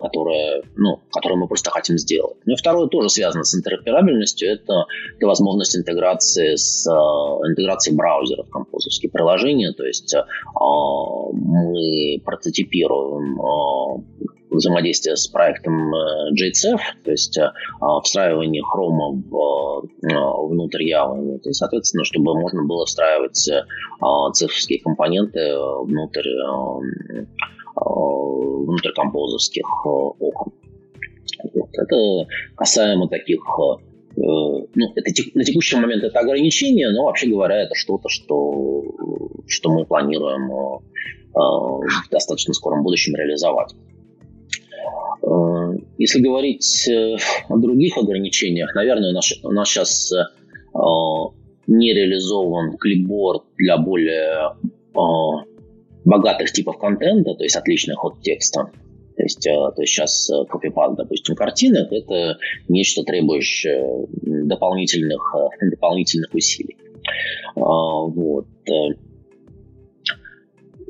которое, ну, которое мы просто хотим сделать. Ну и второе тоже связано с интероперабельностью. Это, это возможность интеграции с интеграции браузеров композовские приложения. То есть мы прототипируем взаимодействие с проектом э, JCF, то есть э, встраивание хрома в, э, внутрь Java. И, соответственно, чтобы можно было встраивать цифровские компоненты внутрь, внутрь композовских окон. Вот. Это касаемо таких ну, это, на текущий момент это ограничение, но вообще говоря, это что-то, что, что мы планируем в достаточно скором будущем реализовать. Э, если говорить э, о других ограничениях, наверное, у нас, у нас сейчас э, не реализован клипборд для более богатых типов контента, то есть отличных от текста. То есть, то есть сейчас копипад, допустим, картинок – это нечто требующее дополнительных, дополнительных усилий. Вот.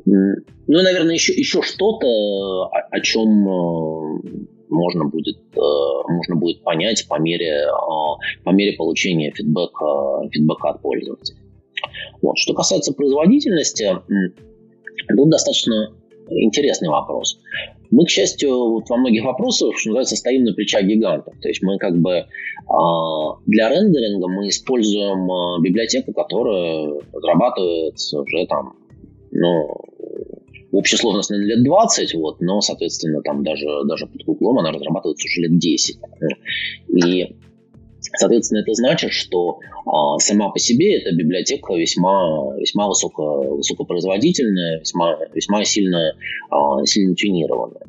Ну, наверное, еще, еще что-то, о, о чем э, можно будет, э, можно будет понять по мере, э, по мере получения фидбэка, фидбэка от пользователя. Вот. Что касается производительности, тут достаточно интересный вопрос. Мы, к счастью, вот во многих вопросах, что называется, стоим на плечах гигантов. То есть мы как бы для рендеринга мы используем библиотеку, которая разрабатывается уже там, ну, общей сложности лет 20, вот, но, соответственно, там даже, даже под Гуглом она разрабатывается уже лет 10. И Соответственно, это значит, что а, сама по себе эта библиотека весьма, весьма высоко, высокопроизводительная, весьма, весьма сильно, а, сильно тюнированная.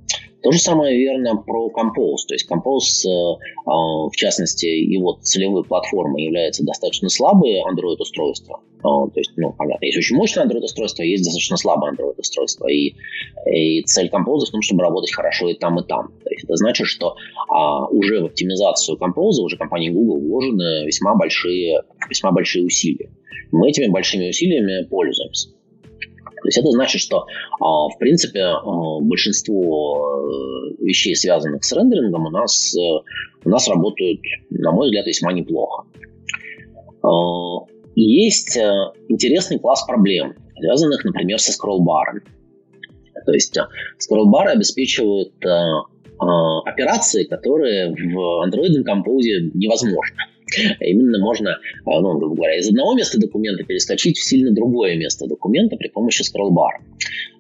То же самое верно про Compose. То есть Compose, э, а, в частности, его целевой платформой является достаточно слабое Android-устройство. А, то есть, ну, понятно, есть очень мощное Android-устройство, есть достаточно слабое Android-устройство. И, и цель Compose в том, чтобы работать хорошо и там, и там. То есть это значит, что а, уже в оптимизацию Compose уже компанией Google вложены весьма большие, весьма большие усилия. Мы этими большими усилиями пользуемся. То есть это значит, что, а, в принципе, а, большинство э, вещей, связанных с рендерингом, у нас, э, у нас работают, на мой взгляд, весьма неплохо. А, есть э, интересный класс проблем, связанных, например, со скроллбарами. То есть скроллбары обеспечивают операции, которые в Android Compose невозможны. А именно можно, ну, грубо говоря, из одного места документа перескочить в сильно другое место документа при помощи скроллбара.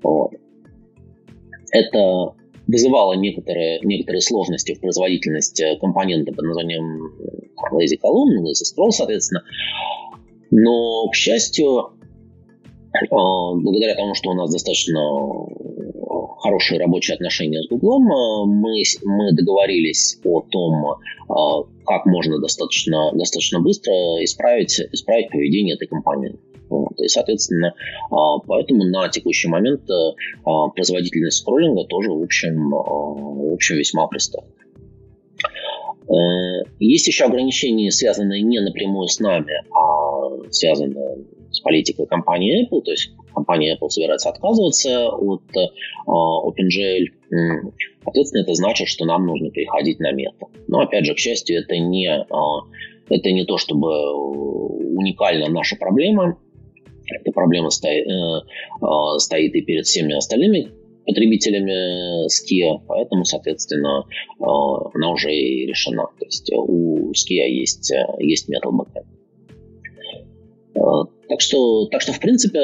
Вот. Это вызывало некоторые, некоторые сложности в производительности компонента под названием Lazy Column, Lazy Scroll, соответственно. Но, к счастью, благодаря тому, что у нас достаточно хорошие рабочие отношения с Гуглом, мы, мы договорились о том, как можно достаточно, достаточно быстро исправить, исправить поведение этой компании. Вот. И, соответственно, а, поэтому на текущий момент а, производительность скроллинга тоже, в общем, а, в общем весьма пристойна. Э, есть еще ограничения, связанные не напрямую с нами, а связанные с политикой компании Apple. То есть компания Apple собирается отказываться от OpenGL. Соответственно, это значит, что нам нужно переходить на мета. Но, опять же, к счастью, это не, это не то, чтобы уникальная наша проблема. Эта проблема стоит, э, э, стоит и перед всеми остальными потребителями Skia, поэтому, соответственно, э, она уже и решена. То есть у Skia есть, есть Metal Backend. Так что, так что, в принципе,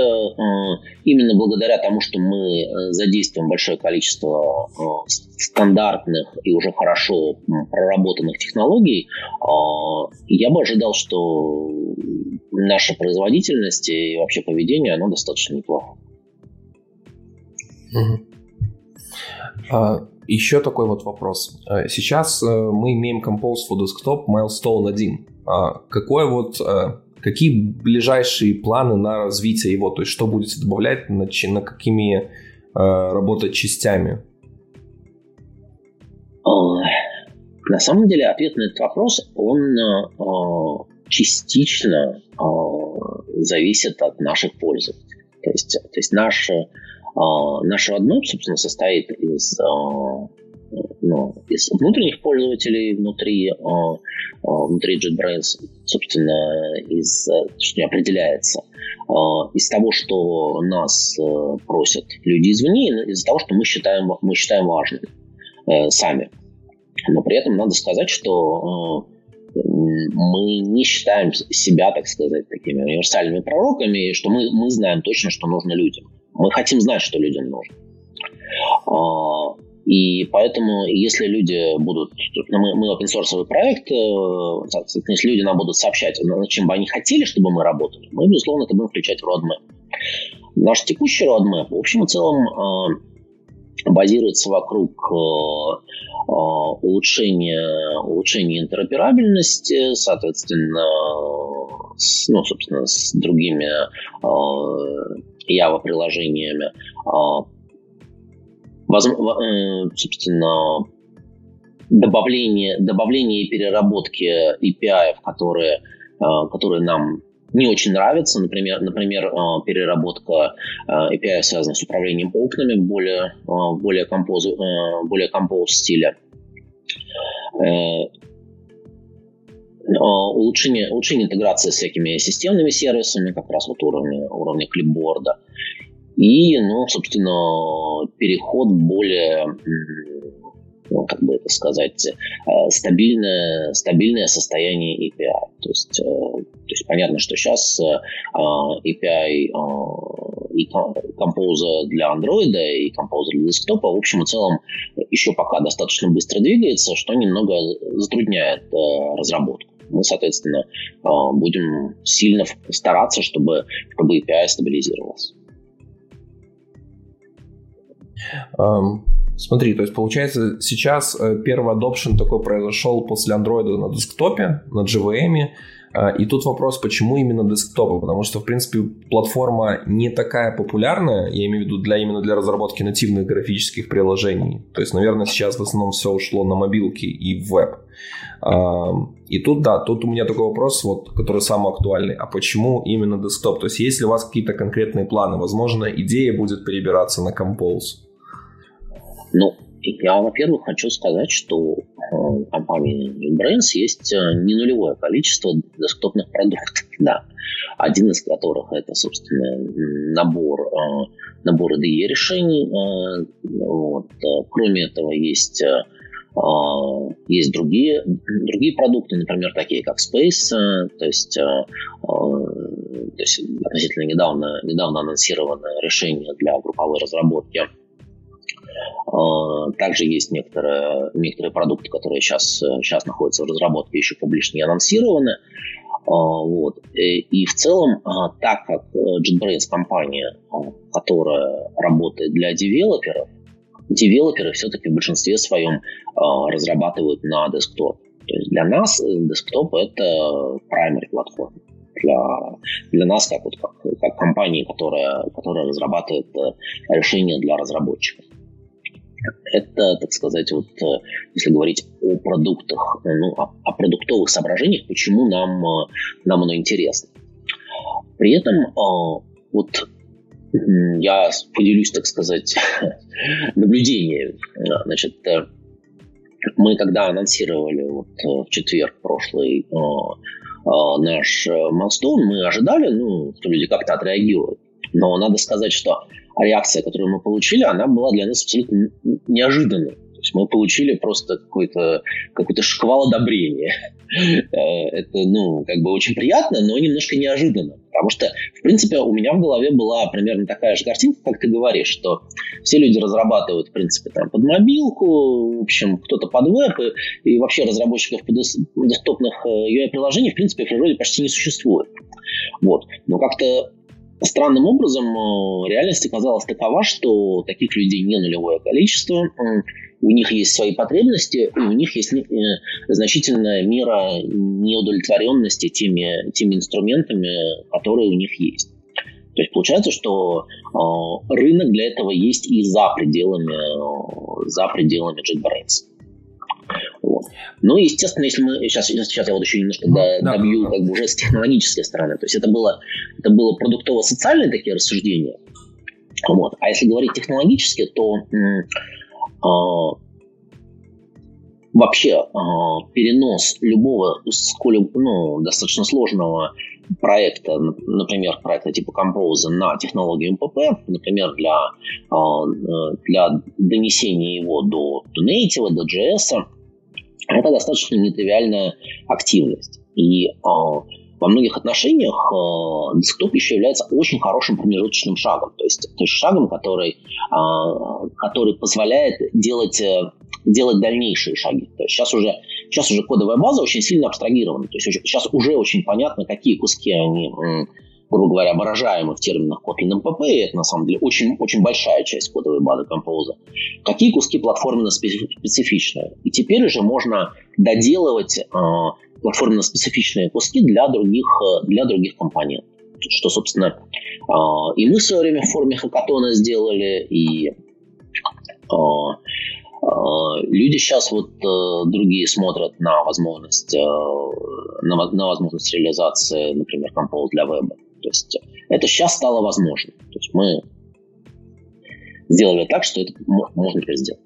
именно благодаря тому, что мы задействуем большое количество стандартных и уже хорошо проработанных технологий, я бы ожидал, что наша производительность и вообще поведение, оно достаточно неплохо. А, еще такой вот вопрос. А, сейчас э, мы имеем Compose for Desktop Milestone 1. А какой вот, э, какие ближайшие планы на развитие его? То есть что будете добавлять, на, на какими э, работать частями? На самом деле ответ на этот вопрос, он частично э, зависит от наших пользователей. То есть, то есть наш, э, наш родной, собственно, состоит из, э, ну, из внутренних пользователей внутри, э, внутри JetBrains, собственно, из, что не определяется, э, из того, что нас э, просят люди извне, из-за того, что мы считаем, мы считаем важным э, сами. Но при этом надо сказать, что э, мы не считаем себя, так сказать, такими универсальными пророками, что мы, мы знаем точно, что нужно людям. Мы хотим знать, что людям нужно. И поэтому, если люди будут... Ну, мы, мы open source проект, э, если люди нам будут сообщать, над чем бы они хотели, чтобы мы работали, мы, безусловно, это будем включать в roadmap. Наш текущий roadmap, в общем и целом, э, базируется вокруг э, улучшение, улучшение интероперабельности, соответственно, с, ну, собственно, с другими Java-приложениями. Э, собственно, добавление, добавление и переработки API, которые, а, которые нам не очень нравятся. Например, например переработка API связана с управлением окнами более, более, композ, более композ стиля. Э, улучшение, улучшение интеграции с всякими системными сервисами, как раз вот уровня, уровня клипборда. И, ну, собственно, переход более ну, как бы это сказать, э, стабильное, стабильное состояние API. То есть, э, то есть понятно, что сейчас э, API и Compose для Android и Compose для десктопа в общем и целом еще пока достаточно быстро двигается, что немного затрудняет разработку. Мы, соответственно, будем сильно стараться, чтобы, чтобы API стабилизировался. Смотри, то есть получается сейчас э, первый adoption такой произошел после Android на десктопе, на JVM, э, и тут вопрос, почему именно десктопы? Потому что, в принципе, платформа не такая популярная, я имею в виду для, именно для разработки нативных графических приложений. То есть, наверное, сейчас в основном все ушло на мобилки и в веб. И тут, да, тут у меня такой вопрос, вот, который самый актуальный. А почему именно десктоп? То есть, есть ли у вас какие-то конкретные планы? Возможно, идея будет перебираться на Compose? Ну, я, во-первых, хочу сказать, что у компании JetBrains есть э, не нулевое количество десктопных продуктов, да. Один из которых это, собственно, набор, э, набор IDE решений. Э, вот. Кроме этого, есть есть другие, другие продукты, например, такие как Space, то есть, то есть относительно недавно, недавно анонсированное решение для групповой разработки Также есть некоторые, некоторые продукты, которые сейчас, сейчас находятся в разработке, еще публично не анонсированы. Вот. И в целом, так как JetBrains компания, которая работает для девелоперов, девелоперы все-таки в большинстве своем разрабатывают на десктоп. То есть для нас десктоп это primary платформа. Для, для нас, как, вот, как, как компании, которая, которая разрабатывает решения для разработчиков. Это, так сказать, вот э, если говорить о продуктах, э, ну, о, о продуктовых соображениях, почему нам, э, нам оно интересно. При этом вот я поделюсь, так сказать, наблюдением. Значит, мы когда анонсировали вот в четверг прошлый наш Milestone, мы ожидали, ну, что люди как-то отреагируют. Но надо сказать, что реакция, которую мы получили, она была для нас абсолютно неожиданной. То есть мы получили просто какой-то какой шквал одобрения. Э, это, ну, как бы очень приятно, но немножко неожиданно. Потому что, в принципе, у меня в голове была примерно такая же картинка, как ты говоришь, что все люди разрабатывают, в принципе, там, под мобилку, в общем, кто-то под веб, и, и вообще разработчиков под десктопных UI-приложений, э, в принципе, в природе почти не существует. Вот. Но как-то Странным образом э, реальность оказалась такова, что таких людей не нулевое количество, у них есть свои потребности, и у них есть э, значительная мера неудовлетворенности теми, теми инструментами, которые у них есть. То есть получается, что э, рынок для этого есть и за пределами, за пределами JetBrains. Вот. Ну, естественно, если мы сейчас, сейчас я вот еще немножко ну, да, добью да. как бы уже с технологической стороны. То есть это было, это было продуктово-социальные такие рассуждения. Вот. А если говорить технологически, то э, вообще э, перенос любого сколь, ну, достаточно сложного проекта, например, проекта типа Compose на технологию МПП, например, для, э, для донесения его до, до Native, до JS, это достаточно нетривиальная активность. И э, во многих отношениях э, десктоп еще является очень хорошим промежуточным шагом. То есть, то есть шагом, который, э, который позволяет делать, э, делать дальнейшие шаги. То есть сейчас уже, сейчас уже кодовая база очень сильно абстрагирована. То есть сейчас уже очень понятно, какие куски они грубо говоря, выражаемы в терминах Kotlin MPP, и это на самом деле очень, очень большая часть кодовой базы Compose, какие куски платформенно специфичные. И теперь уже можно доделывать э, платформенно-специфичные куски для других, э, для других компонентов. Что, собственно, э, и мы в свое время в форме хакатона сделали, и э, Люди сейчас вот другие смотрят на возможность, на, на возможность реализации, например, Compose для веба. То есть это сейчас стало возможно. То есть мы сделали так, что это можно теперь сделать.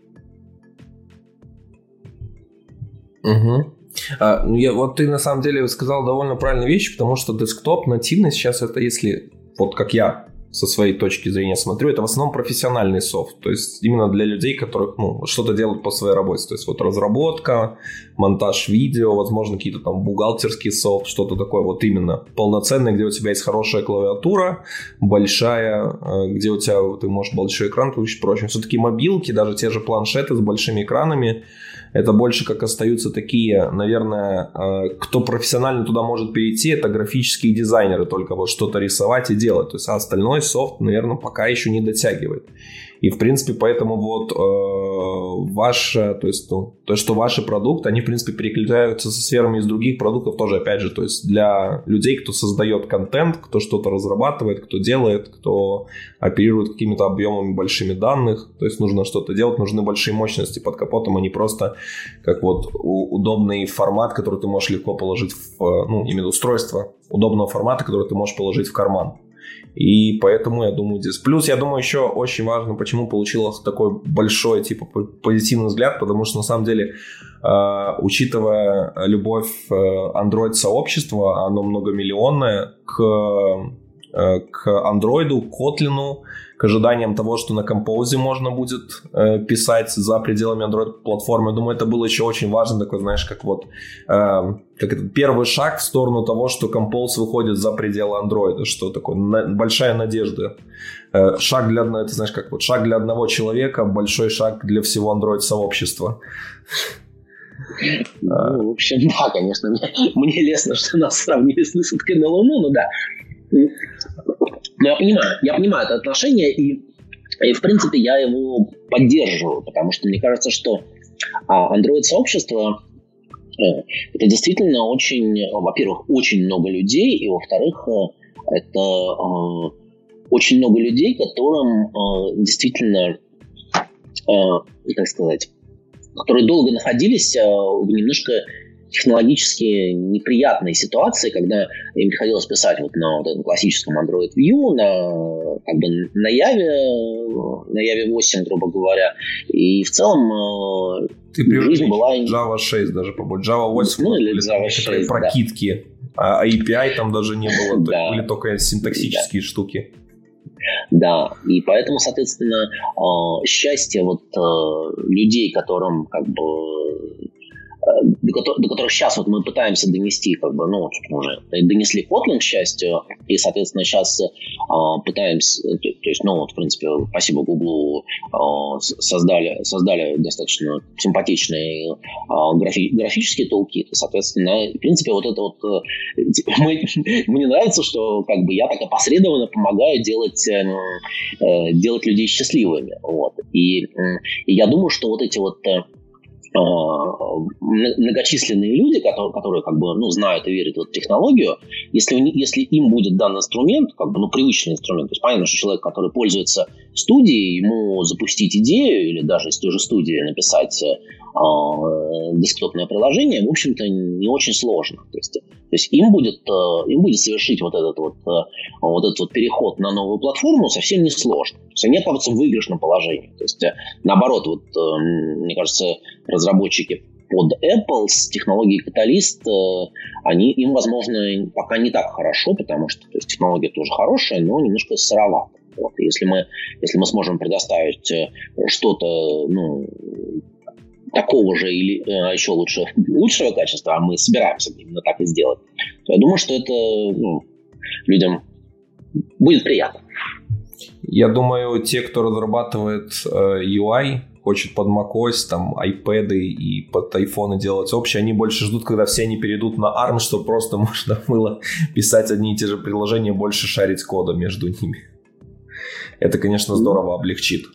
Угу. А, ну, я, вот ты на самом деле сказал довольно правильную вещь, потому что десктоп нативный сейчас это если, вот как я со своей точки зрения смотрю, это в основном профессиональный софт. То есть именно для людей, которых ну, что-то делают по своей работе. То есть вот разработка, монтаж видео, возможно, какие-то там бухгалтерские софт, что-то такое вот именно полноценное, где у тебя есть хорошая клавиатура, большая, э, где у тебя ты можешь большой экран включить, прочим. Все-таки мобилки, даже те же планшеты с большими экранами, это больше как остаются такие, наверное, э, кто профессионально туда может перейти, это графические дизайнеры, только вот что-то рисовать и делать. То есть а остальной софт, наверное, пока еще не дотягивает. И, в принципе, поэтому вот э, ваш, то есть ну, то, что ваши продукты, они, в принципе, перекликаются со сферами из других продуктов тоже, опять же, то есть для людей, кто создает контент, кто что-то разрабатывает, кто делает, кто оперирует какими-то объемами большими данных, то есть нужно что-то делать, нужны большие мощности под капотом, а не просто как вот удобный формат, который ты можешь легко положить в, ну, именно устройство удобного формата, который ты можешь положить в карман. И поэтому я думаю здесь. Плюс, я думаю, еще очень важно, почему получилось такой большой, типа, позитивный взгляд, потому что, на самом деле, э, учитывая любовь э, Android-сообщества, оно многомиллионное, к э, к андроиду, к Kotlin, к ожиданиям того, что на Compose можно будет э, писать за пределами Android-платформы. Думаю, это было еще очень важно, такой, знаешь, как вот э, как это, первый шаг в сторону того, что Compose выходит за пределы Android, что такое на, большая надежда. Э, шаг для одного, это знаешь, как вот шаг для одного человека, большой шаг для всего Android-сообщества. Ну, в общем, да, конечно, мне, мне лестно, что нас сравнили с высадкой на Луну, ну да. Но я понимаю, я понимаю это отношение, и, и в принципе я его поддерживаю, потому что мне кажется, что а, Android-сообщество э, это действительно очень, во-первых, очень много людей, и во-вторых, э, это э, очень много людей, которым действительно, как сказать, которые долго находились в немножко технологически неприятные ситуации, когда им приходилось писать вот на вот этом классическом Android View, на, как бы на Java, на Java 8, грубо говоря. И в целом э, Ты жизнь была... Java 6 даже побольше. Java 8 ну, или Java 6, прокидки. Да. А API там даже не было, да. были только синтаксические да. штуки. Да, и поэтому, соответственно, э, счастье вот э, людей, которым как бы до, которых, до которых сейчас вот мы пытаемся донести, как бы, ну, уже донесли Kotlin, к счастью, и, соответственно, сейчас э, пытаемся, то, то есть, ну, вот, в принципе, спасибо Гуглу, э, создали, создали достаточно симпатичные э, графи, графические толки, соответственно, в принципе, вот это вот, э, мы, мне нравится, что, как бы, я так опосредованно помогаю делать, э, э, делать людей счастливыми, вот, и, и я думаю, что вот эти вот э, Э, многочисленные люди, которые, которые как бы, ну, знают и верят в эту технологию, если, если им будет дан инструмент, как бы, ну, привычный инструмент, то есть понятно, что человек, который пользуется студией, ему запустить идею или даже из той же студии написать э, десктопное приложение, в общем-то, не очень сложно. То есть, то есть им, будет, э, им будет совершить вот этот вот, э, вот этот вот переход на новую платформу совсем не сложно. Они окажутся в выигрышном положении. То есть, наоборот, вот, мне кажется, разработчики под Apple с технологией Catalyst, они, им, возможно, пока не так хорошо, потому что то есть, технология тоже хорошая, но немножко сыровата. Вот. Если, мы, если мы сможем предоставить что-то ну, такого же или еще лучше, лучшего качества, а мы собираемся именно так и сделать, то я думаю, что это ну, людям будет приятно. Я думаю, те, кто разрабатывает э, UI, хочет под macOS, там, iPad и под iPhone делать общее, они больше ждут, когда все они перейдут на ARM, чтобы просто можно было писать одни и те же приложения, больше шарить кода между ними. Это, конечно, здорово облегчит.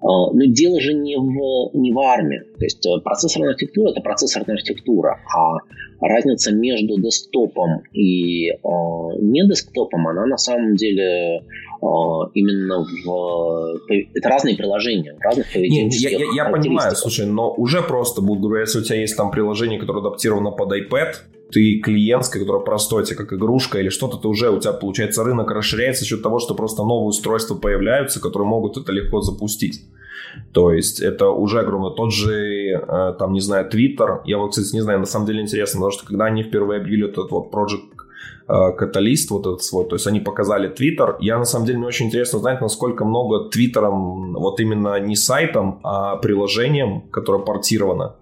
А, но дело же не в, не в армии. То есть э, процессорная архитектура – это процессорная архитектура, а разница между десктопом и э, не десктопом, она на самом деле э, именно в... Это разные приложения, разных поведенческих не, я, я, я понимаю, слушай, но уже просто, буду говорить, если у тебя есть там приложение, которое адаптировано под iPad, ты клиентское, которое простое, тебе как игрушка или что-то, ты уже, у тебя, получается, рынок расширяется за счет того, что просто новые устройства появляются, которые могут это легко запустить. То есть это уже огромно. Тот же, э, там, не знаю, Twitter, я вот, кстати, не знаю, на самом деле интересно, потому что когда они впервые объявили этот вот Project каталист вот этот свой, то есть они показали Twitter. Я на самом деле мне очень интересно узнать, насколько много Твиттером, вот именно не сайтом, а приложением, которое портировано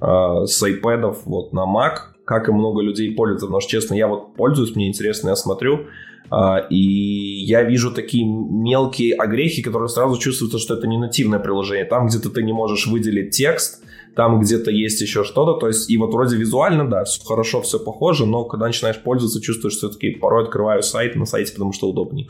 э, с iPad вот на Mac, как и много людей пользуются, потому что, честно, я вот пользуюсь, мне интересно, я смотрю, а, и я вижу такие мелкие огрехи, которые сразу чувствуются, что это не нативное приложение. Там где-то ты не можешь выделить текст, там где-то есть еще что-то, то есть и вот вроде визуально, да, все хорошо, все похоже, но когда начинаешь пользоваться, чувствуешь все-таки, порой открываю сайт на сайте, потому что удобнее.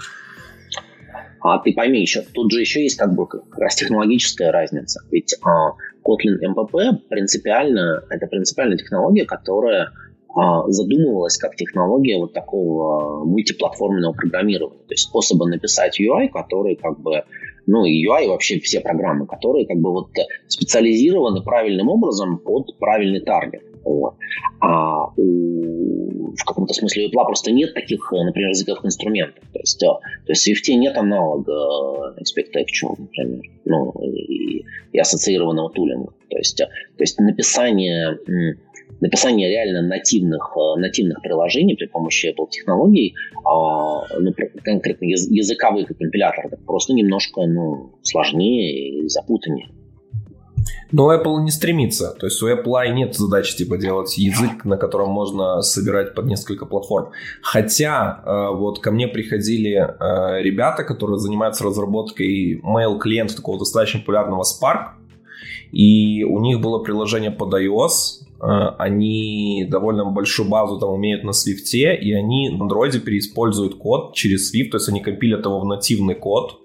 А ты пойми еще, тут же еще есть как бы раз технологическая разница. Ведь а, Kotlin MPP принципиально, это принципиальная технология, которая а, задумывалась как технология вот такого мультиплатформенного программирования. То есть способа написать UI, который как бы, ну и UI, вообще все программы, которые как бы вот специализированы правильным образом под правильный таргет. Вот. А у, в каком-то смысле у Apple просто нет таких, например, языковых инструментов. То есть, то есть в Swift нет аналога Inspect Action, например, ну, и, и ассоциированного тулинга. То есть, то есть написание написание реально нативных, э, нативных приложений при помощи Apple технологий, а, ну, конкретно языковых компиляторов, просто немножко ну, сложнее и запутаннее. Но Apple не стремится. То есть у Apple нет задачи типа делать язык, на котором можно собирать под несколько платформ. Хотя э, вот ко мне приходили э, ребята, которые занимаются разработкой mail клиента такого достаточно популярного Spark. И у них было приложение под iOS, э, они довольно большую базу там умеют на Swift, и они на Android переиспользуют код через Swift, то есть они компилят его в нативный код,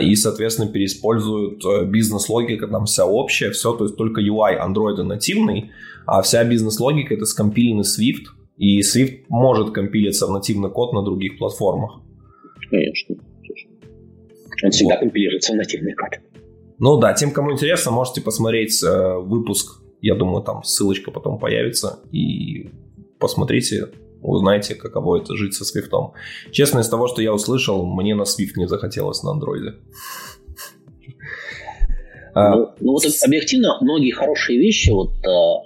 и, соответственно, переиспользуют э, бизнес-логика, там вся общая, все, то есть только UI Android нативный, а вся бизнес-логика это скомпиленный Swift, и Swift может компилиться в нативный код на других платформах. Конечно. Он всегда вот. компилируется в нативный код. Ну да, тем, кому интересно, можете посмотреть э, выпуск. Я думаю, там ссылочка потом появится. И посмотрите, узнаете, каково это жить со свифтом. Честно, из того, что я услышал, мне на Swift не захотелось на андроиде. А, ну, ну вот объективно многие хорошие вещи вот а,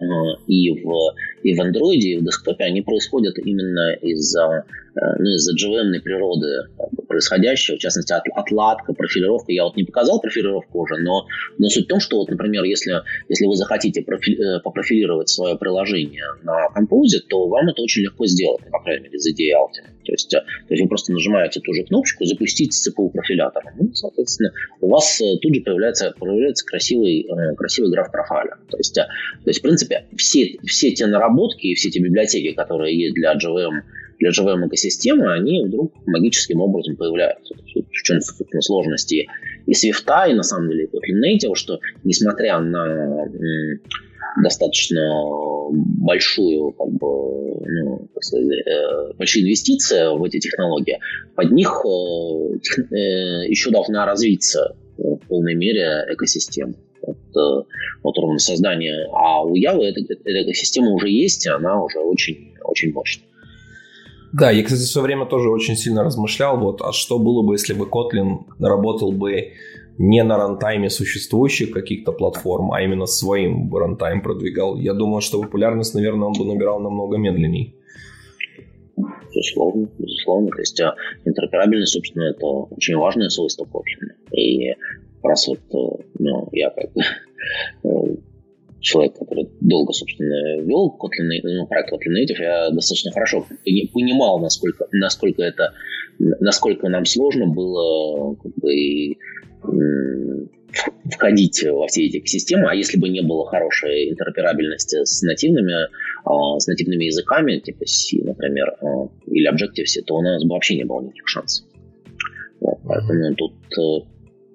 и в и в Android, и в десктопе, они происходят именно из-за э, ну, из-за JVM природы происходящего, в частности, от, отладка, профилировка. Я вот не показал профилировку уже, но, но суть в том, что вот, например, если, если вы захотите профи, э, попрофилировать свое приложение на Compose, то вам это очень легко сделать, по крайней мере, за DL. То есть, э, то есть вы просто нажимаете ту же кнопочку «Запустить ЦПУ профилятора». Ну, соответственно, у вас тут же появляется, появляется красивый, красивый граф профиля. То есть, то есть, в принципе, все, все те наработки, и все эти библиотеки, которые есть для JVM, для JVM экосистемы, они вдруг магическим образом появляются. В чем, собственно, сложности и Swift, и на самом деле Kotlin Native, что несмотря на достаточно большую, как бы, ну, сказать, э, большие инвестиции в эти технологии, под них э, э, еще должна развиться в полной мере экосистема. Вот, вот ровно создание. А у Явы эта, эта экосистема уже есть, и она уже очень, очень мощная. Да, я, кстати, в свое время тоже очень сильно размышлял, вот, а что было бы, если бы Kotlin работал бы не на рантайме существующих каких-то платформ, а именно своим рантайм продвигал. Я думаю, что популярность, наверное, он бы набирал намного медленнее. Безусловно, безусловно. То есть а, интероперабельность, собственно, это очень важное свойство Kotlin. И раз вот, э, ну, я как э, человек, который долго, собственно, вел Kotlin, ну, проект Kotlin Native, я достаточно хорошо понимал, насколько, насколько это, насколько нам сложно было как бы, входить во все эти системы, а если бы не было хорошей интероперабельности с нативными, а, с нативными языками, типа C, например, а, или Objective-C, то у нас бы вообще не было никаких шансов. Вот, поэтому тут э,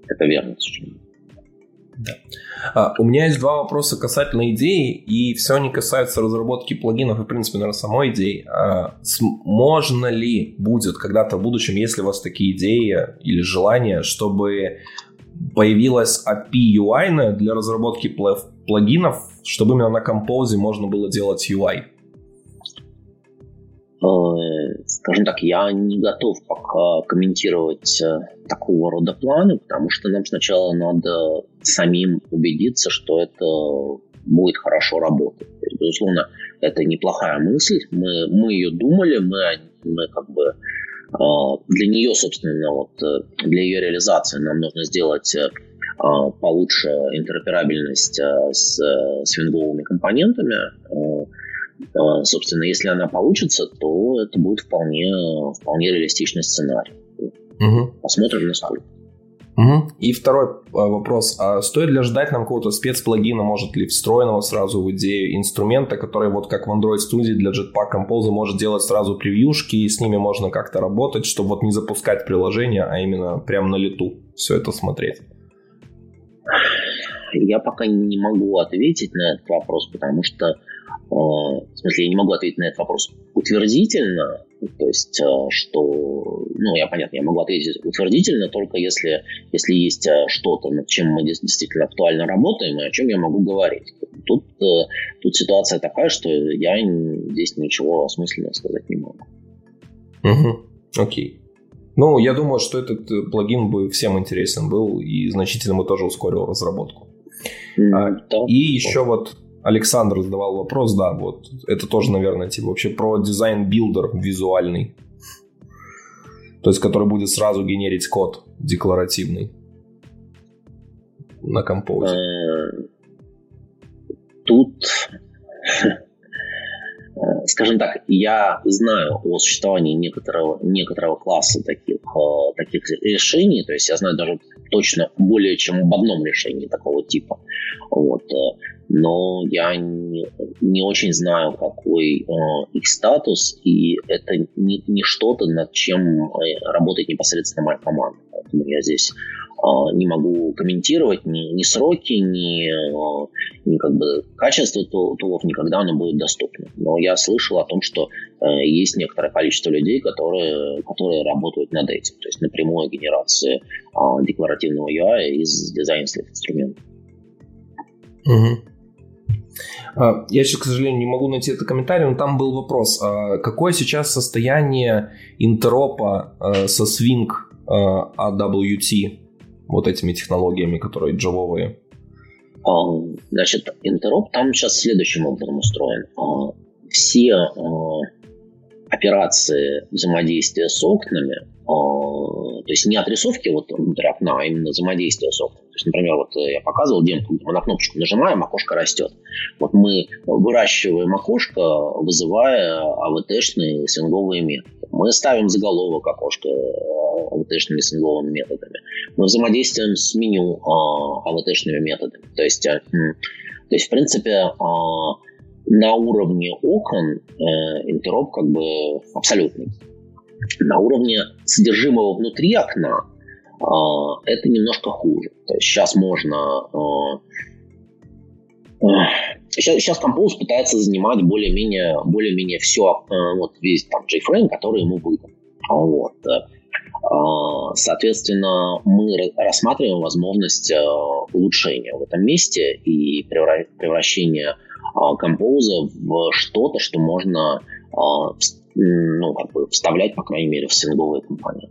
это верно Да. А, у меня есть два вопроса касательно идеи, и все они касаются разработки плагинов и, в принципе, наверное, самой идеи. А, можно ли будет когда-то в будущем, если у вас такие идеи или желания, чтобы появилась API UI для разработки плагинов, чтобы именно на Compose можно было делать UI? Скажем так, я не готов пока комментировать э, такого рода планы, потому что нам сначала надо самим убедиться, что это будет хорошо работать. То есть, безусловно, это неплохая мысль. Мы, мы ее думали, мы, мы как бы э, для нее, собственно, вот для ее реализации нам нужно сделать получше интероперабельность с свинговыми компонентами. А, собственно, если она получится, то это будет вполне, вполне реалистичный сценарий. Угу. Посмотрим, насколько. Угу. И второй а, вопрос. А стоит ли ждать нам какого-то спецплагина, может ли встроенного сразу в идею инструмента, который вот как в Android Studio для Jetpack Compose может делать сразу превьюшки, и с ними можно как-то работать, чтобы вот не запускать приложение, а именно прямо на лету все это смотреть? Я пока не могу ответить на этот вопрос, потому что в смысле, я не могу ответить на этот вопрос утвердительно, то есть, э, что, ну, я понятно, я могу ответить утвердительно только если, если есть э, что-то, над чем мы действительно актуально работаем, и о чем я могу говорить. Тут, тут ситуация такая, что я здесь ничего осмысленного сказать не могу. Угу, окей. Ну, я думаю, что этот плагин бы всем интересен был и значительно бы тоже ускорил разработку. Mm, да. И еще вот Александр задавал вопрос, да, вот это тоже, наверное, типа вообще про дизайн-builder визуальный. То есть, который будет сразу генерить код декларативный на Compose. Э, тут скажем так, я знаю о существовании некоторого, некоторого класса таких, э, таких решений, то есть я знаю даже точно более чем об одном решении такого типа. Вот. Э, но я не, не очень знаю, какой э, их статус, и это не, не что-то, над чем э, работает непосредственно моя команда. Поэтому я здесь не могу комментировать ни, ни сроки, ни, а, ни как бы качество тулов, никогда оно будет доступно. Но я слышал о том, что э, есть некоторое количество людей, которые, которые работают над этим, то есть напрямую генерации а, декларативного UI из дизайнерских инструментов. Угу. Я сейчас, к сожалению, не могу найти этот комментарий, но там был вопрос. Какое сейчас состояние интеропа со Swing AWT? Вот этими технологиями, которые джавовые? Значит, интероп там сейчас следующим образом устроен. А, все а, операции взаимодействия с окнами, а, то есть не отрисовки вот внутри окна, а именно взаимодействие с окнами. То есть, например, вот я показывал демку, мы на кнопочку нажимаем, окошко растет. Вот мы выращиваем окошко, вызывая AVT-шные свинговые методы. Мы ставим заголовок окошка AVT-шными свинговыми методами мы взаимодействуем с меню AVT-шными а, методами. То есть, э, то есть, в принципе, а, на уровне окон э, интероп как бы абсолютный. На уровне содержимого внутри окна а, это немножко хуже. То есть сейчас можно... Сейчас, сейчас Compose пытается занимать более-менее, более-менее все, э, вот весь там JFrame, который ему выдан. Вот. А, соответственно, мы рассматриваем возможность э, улучшения в этом месте и превращения композа в что-то, что можно а, ну, как бы вставлять, по крайней мере, в синговые компании.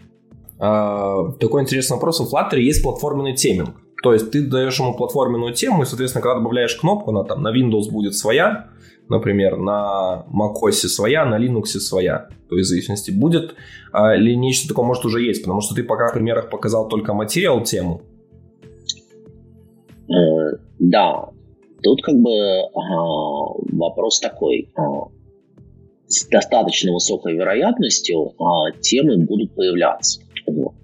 Такой интересный вопрос. У Flutter есть платформенный теминг. То есть ты даешь ему платформенную тему, и, соответственно, когда добавляешь кнопку, она там на Windows будет своя, например, на macOS своя, на Linux своя, то есть в зависимости будет а, ли нечто такое, может, уже есть, потому что ты пока в примерах показал только материал тему. Э, да, тут как бы вопрос такой. А, с достаточно высокой вероятностью а, темы будут появляться. Вот.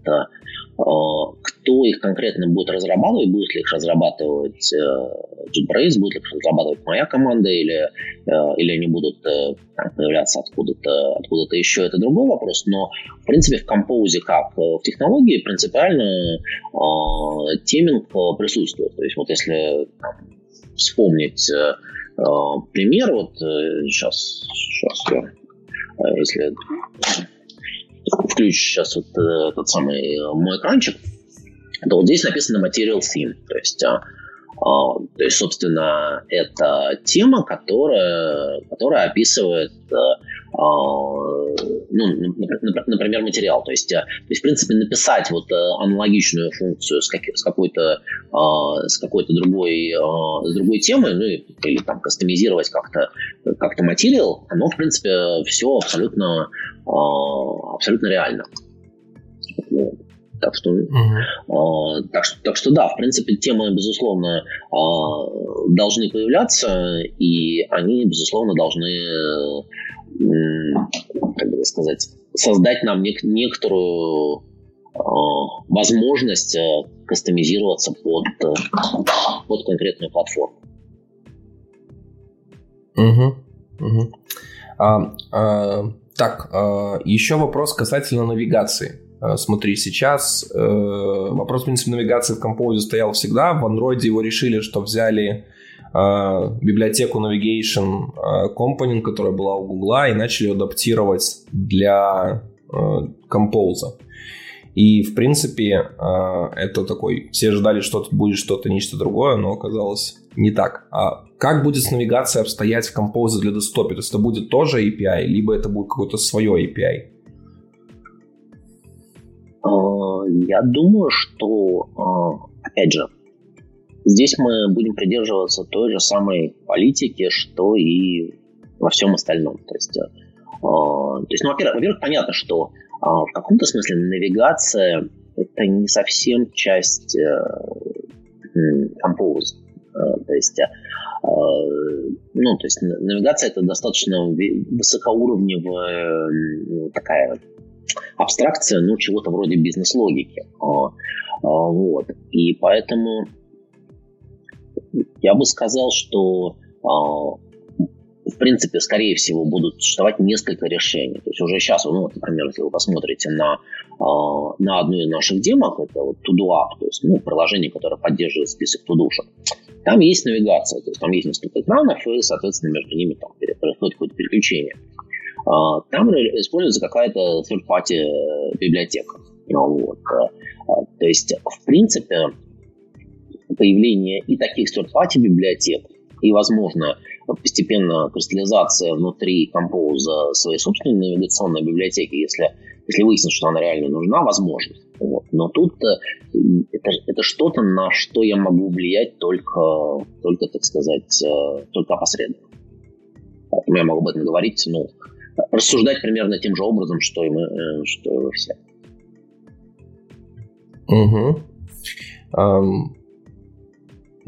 Кто их конкретно будет разрабатывать, будет ли их разрабатывать э, JetBrains, будет ли их разрабатывать моя команда, или, э, или они будут э, там, появляться откуда-то откуда еще, это другой вопрос, но в принципе в композе, как в технологии, принципиально теминг присутствует. То есть вот если там, вспомнить пример, вот сейчас, сейчас я, если включу сейчас вот э, этот самый э, мой экранчик, то вот здесь написано Material Theme, то есть, а, а, то есть, собственно, это тема, которая, которая описывает э, а, ну, например, материал. То есть, то есть, в принципе, написать вот аналогичную функцию с, как, с какой-то с какой-то другой, с другой темой, ну, или там кастомизировать как-то как-то материал, оно, в принципе, все абсолютно а, абсолютно реально. Так что, uh-huh. так что, так что да, в принципе, темы, безусловно, а, должны появляться, и они, безусловно, должны, как бы сказать, создать нам нек- некоторую возможность э, кастомизироваться под, под конкретную платформу. Угу. Угу. А, а, так, э, еще вопрос касательно навигации. Э, смотри, сейчас э, вопрос, в принципе, навигации в Compose стоял всегда. В Android его решили, что взяли библиотеку Navigation Component, которая была у Google, и начали ее адаптировать для Compose. И, в принципе, это такой... Все ждали, что тут будет что-то, нечто другое, но оказалось не так. А как будет с навигацией обстоять в Compose для десктопе? То есть это будет тоже API, либо это будет какое-то свое API? Я думаю, что, опять же, здесь мы будем придерживаться той же самой политики, что и во всем остальном. То есть, э, то есть ну, во-первых, во-первых, понятно, что э, в каком-то смысле навигация это не совсем часть э, Compose. Э, то есть, э, ну, то есть навигация это достаточно высокоуровневая такая абстракция, ну, чего-то вроде бизнес-логики. Вот. И поэтому я бы сказал, что в принципе, скорее всего, будут существовать несколько решений. То есть уже сейчас, ну, вот, например, если вы посмотрите на, э, на одну из наших демок, это вот To-Do то есть ну, приложение, которое поддерживает список тудушек, там есть навигация, то есть там есть несколько экранов, и, соответственно, между ними там происходит какое-то переключение. Э, там используется какая-то third-party библиотека. Ну, вот. Э, то есть, в принципе, появление и таких third-party библиотек, и, возможно, постепенно кристаллизация внутри Compose своей собственной навигационной библиотеки, если, если выяснится, что она реально нужна, возможно. Вот. Но тут э, это, это что-то, на что я могу влиять только, только так сказать, э, только опосредованно. Я могу об этом говорить, ну, рассуждать примерно тем же образом, что и мы, э, что и все. Угу.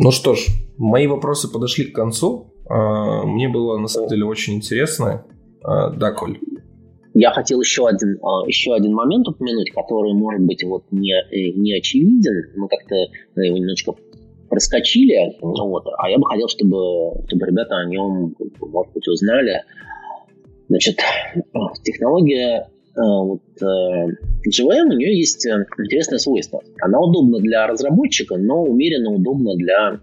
Ну что ж, мои вопросы подошли к концу. А, мне было на самом деле очень интересно. А, да, Коль. Я хотел еще один, а, еще один момент упомянуть, который, может быть, вот не, э, не очевиден. Мы как-то его немножечко проскочили, вот, а я бы хотел, чтобы, чтобы ребята о нем, может быть, узнали. Значит, технология вот, GVM, у нее есть э, интересное свойство. Она удобна для разработчика, но умеренно удобна для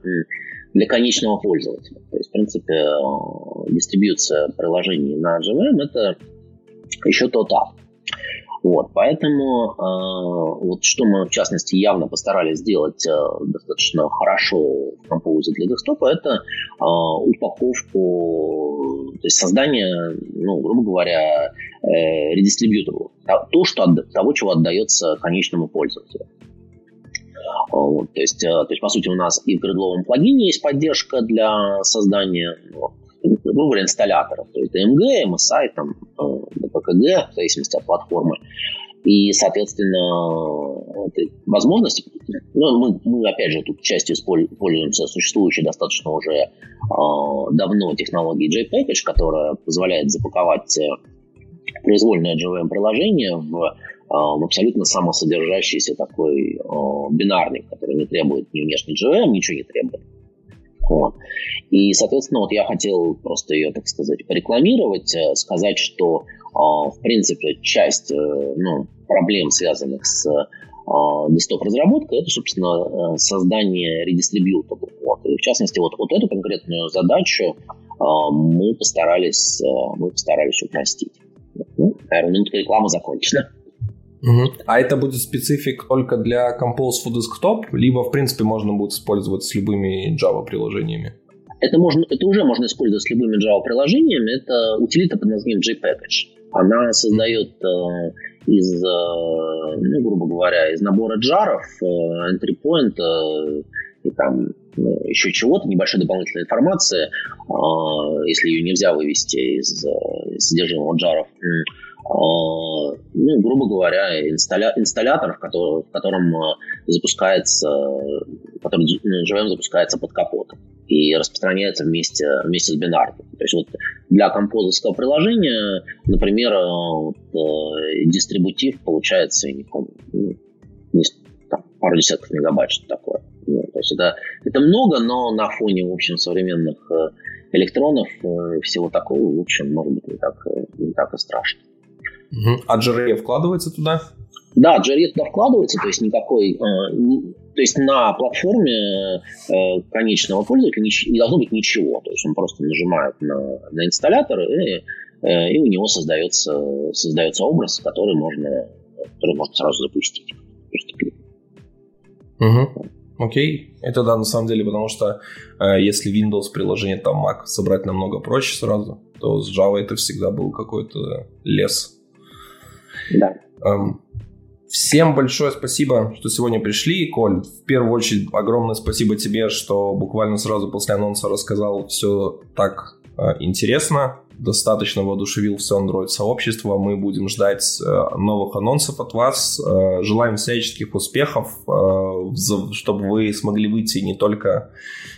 для конечного пользователя. То есть, в принципе, э, дистрибьюция приложений на JVM это еще тот ап. Вот, поэтому э, вот что мы в частности явно постарались сделать э, достаточно хорошо в Compose для десктопа, это э, упаковку, то есть создание, ну, грубо говоря, э, редистрибьюторов, то, что от, того, чего отдается конечному пользователю. Вот, то, есть, э, то есть, по сути, у нас и в гридловом плагине есть поддержка для создания ну, выбора инсталляторов. То есть DMG, MSI, там, DPKG, в зависимости от платформы. И, соответственно, возможность, ну, мы, мы, опять же, тут частью пользуемся существующей достаточно уже э, давно технологией JPackage, которая позволяет запаковать э, произвольное JVM-приложение в в абсолютно самосодержащийся такой бинарник, который не требует ни внешней JVM, ничего не требует. Вот. И, соответственно, вот я хотел просто ее, так сказать, порекламировать, э, сказать, что, в принципе, часть э, ну, проблем, связанных с десктоп-разработкой, это, собственно, э, создание редистрибьютора. Вот. И, в частности, вот, вот эту конкретную задачу мы постарались, мы постарались упростить. Ну, наверное, минутка рекламы закончена. Угу. А это будет специфик только для Compose for Desktop, либо, в принципе, можно будет использовать с любыми Java-приложениями? Это, можно, это уже можно использовать с любыми Java-приложениями. Это утилита под названием JPackage. Она создает э, из, э, ну, грубо говоря, из набора джаров, э, entry point э, и там ну, еще чего-то, небольшой дополнительной информации, э, если ее нельзя вывести из, э, содержимого джаров. А, ну, грубо говоря, инсталля... инсталлятор, в, который... в котором а, запускается, в котором JVM ну, запускается под капотом и распространяется вместе, вместе с бинаркой. То есть вот для композовского приложения, например, а, вот, дистрибутив получается, не помню, ну, там, пару десятков мегабайт, что такое. Ну, то есть это, это много, но на фоне, в общем, современных э, электронов э, всего такого, в общем, может быть, не так, э, не так и страшно. Угу. А JRE вкладывается туда? Да, JRE туда вкладывается, то есть никакой... То есть на платформе конечного пользователя не, должно быть ничего. То есть он просто нажимает на, на инсталлятор, и, и у него создается, создается образ, который можно, который можно сразу запустить. Угу. Окей, это да, на самом деле, потому что э, если Windows приложение там Mac собрать намного проще сразу, то с Java это всегда был какой-то лес. Да. Эм, Всем большое спасибо, что сегодня пришли. Коль, в первую очередь огромное спасибо тебе, что буквально сразу после анонса рассказал все так интересно, достаточно воодушевил все Android-сообщество. Мы будем ждать э, новых анонсов от вас. Э, желаем всяческих успехов, э, чтобы вы смогли выйти не только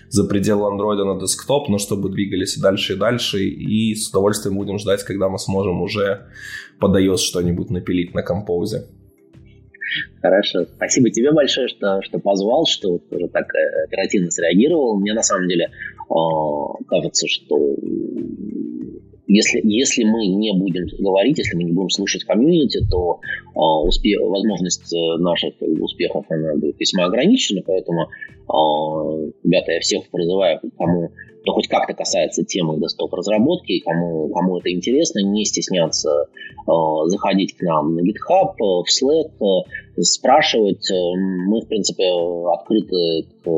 за пределы Android на десктоп, но чтобы двигались дальше, и дальше. И с удовольствием будем ждать, когда мы сможем уже под iOS что-нибудь напилить на композе. Хорошо. Спасибо тебе большое, что, что позвал, что тоже так э, оперативно среагировал. Мне на самом деле э, кажется, что если, если мы не будем говорить, если мы не будем слушать комьюнити, то э, успех, возможность э, наших как бы, успехов она будет весьма ограничена. Поэтому, э, ребята, я всех призываю, кому кто хоть как-то касается темы десктоп разработки, кому, кому это интересно, не стесняться э, заходить к нам на GitHub, в Slack, э, спрашивать. Мы, в принципе, открыты к,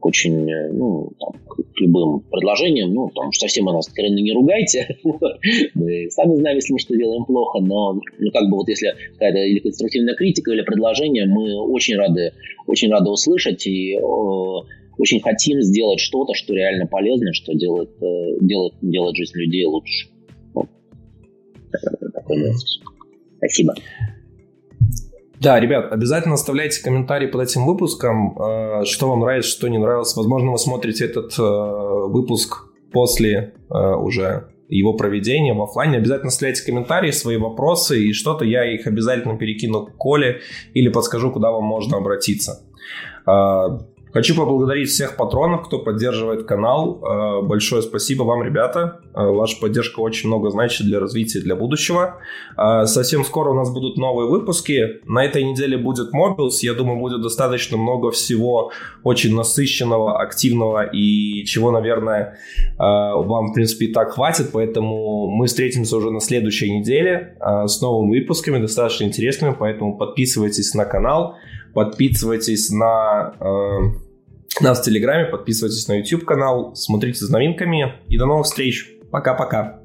к очень, ну, там, к любым предложениям, ну, потому что совсем нас откровенно не ругайте. мы сами знаем, если мы что делаем плохо, но, ну, как бы вот если какая-то или конструктивная критика, или предложение, мы очень рады, очень рады услышать и э, очень хотим сделать что-то, что реально полезно, что делает, э, делает, делает жизнь людей лучше. Вот. Такой месседж. Спасибо. Да, ребят, обязательно оставляйте комментарии под этим выпуском, э, что вам нравится, что не нравилось. Возможно, вы смотрите этот э, выпуск после уже его проведения в офлайне. Обязательно оставляйте комментарии, свои вопросы, и что-то я их обязательно перекину к Коле или подскажу, куда вам можно обратиться. Хочу поблагодарить всех патронов, кто поддерживает канал. Э, большое спасибо вам, ребята. Э, ваша поддержка очень много значит для развития, для будущего. Э, совсем скоро у нас будут новые выпуски. На этой неделе будет Mobius. Я думаю, будет достаточно много всего очень насыщенного, активного и чего, наверное, вам, в принципе, и так хватит. Поэтому мы встретимся уже на следующей неделе с новыми выпусками, достаточно интересными. Поэтому подписывайтесь на канал. Подписывайтесь на э, нас в Телеграме, подписывайтесь на YouTube канал, смотрите за новинками и до новых встреч. Пока-пока.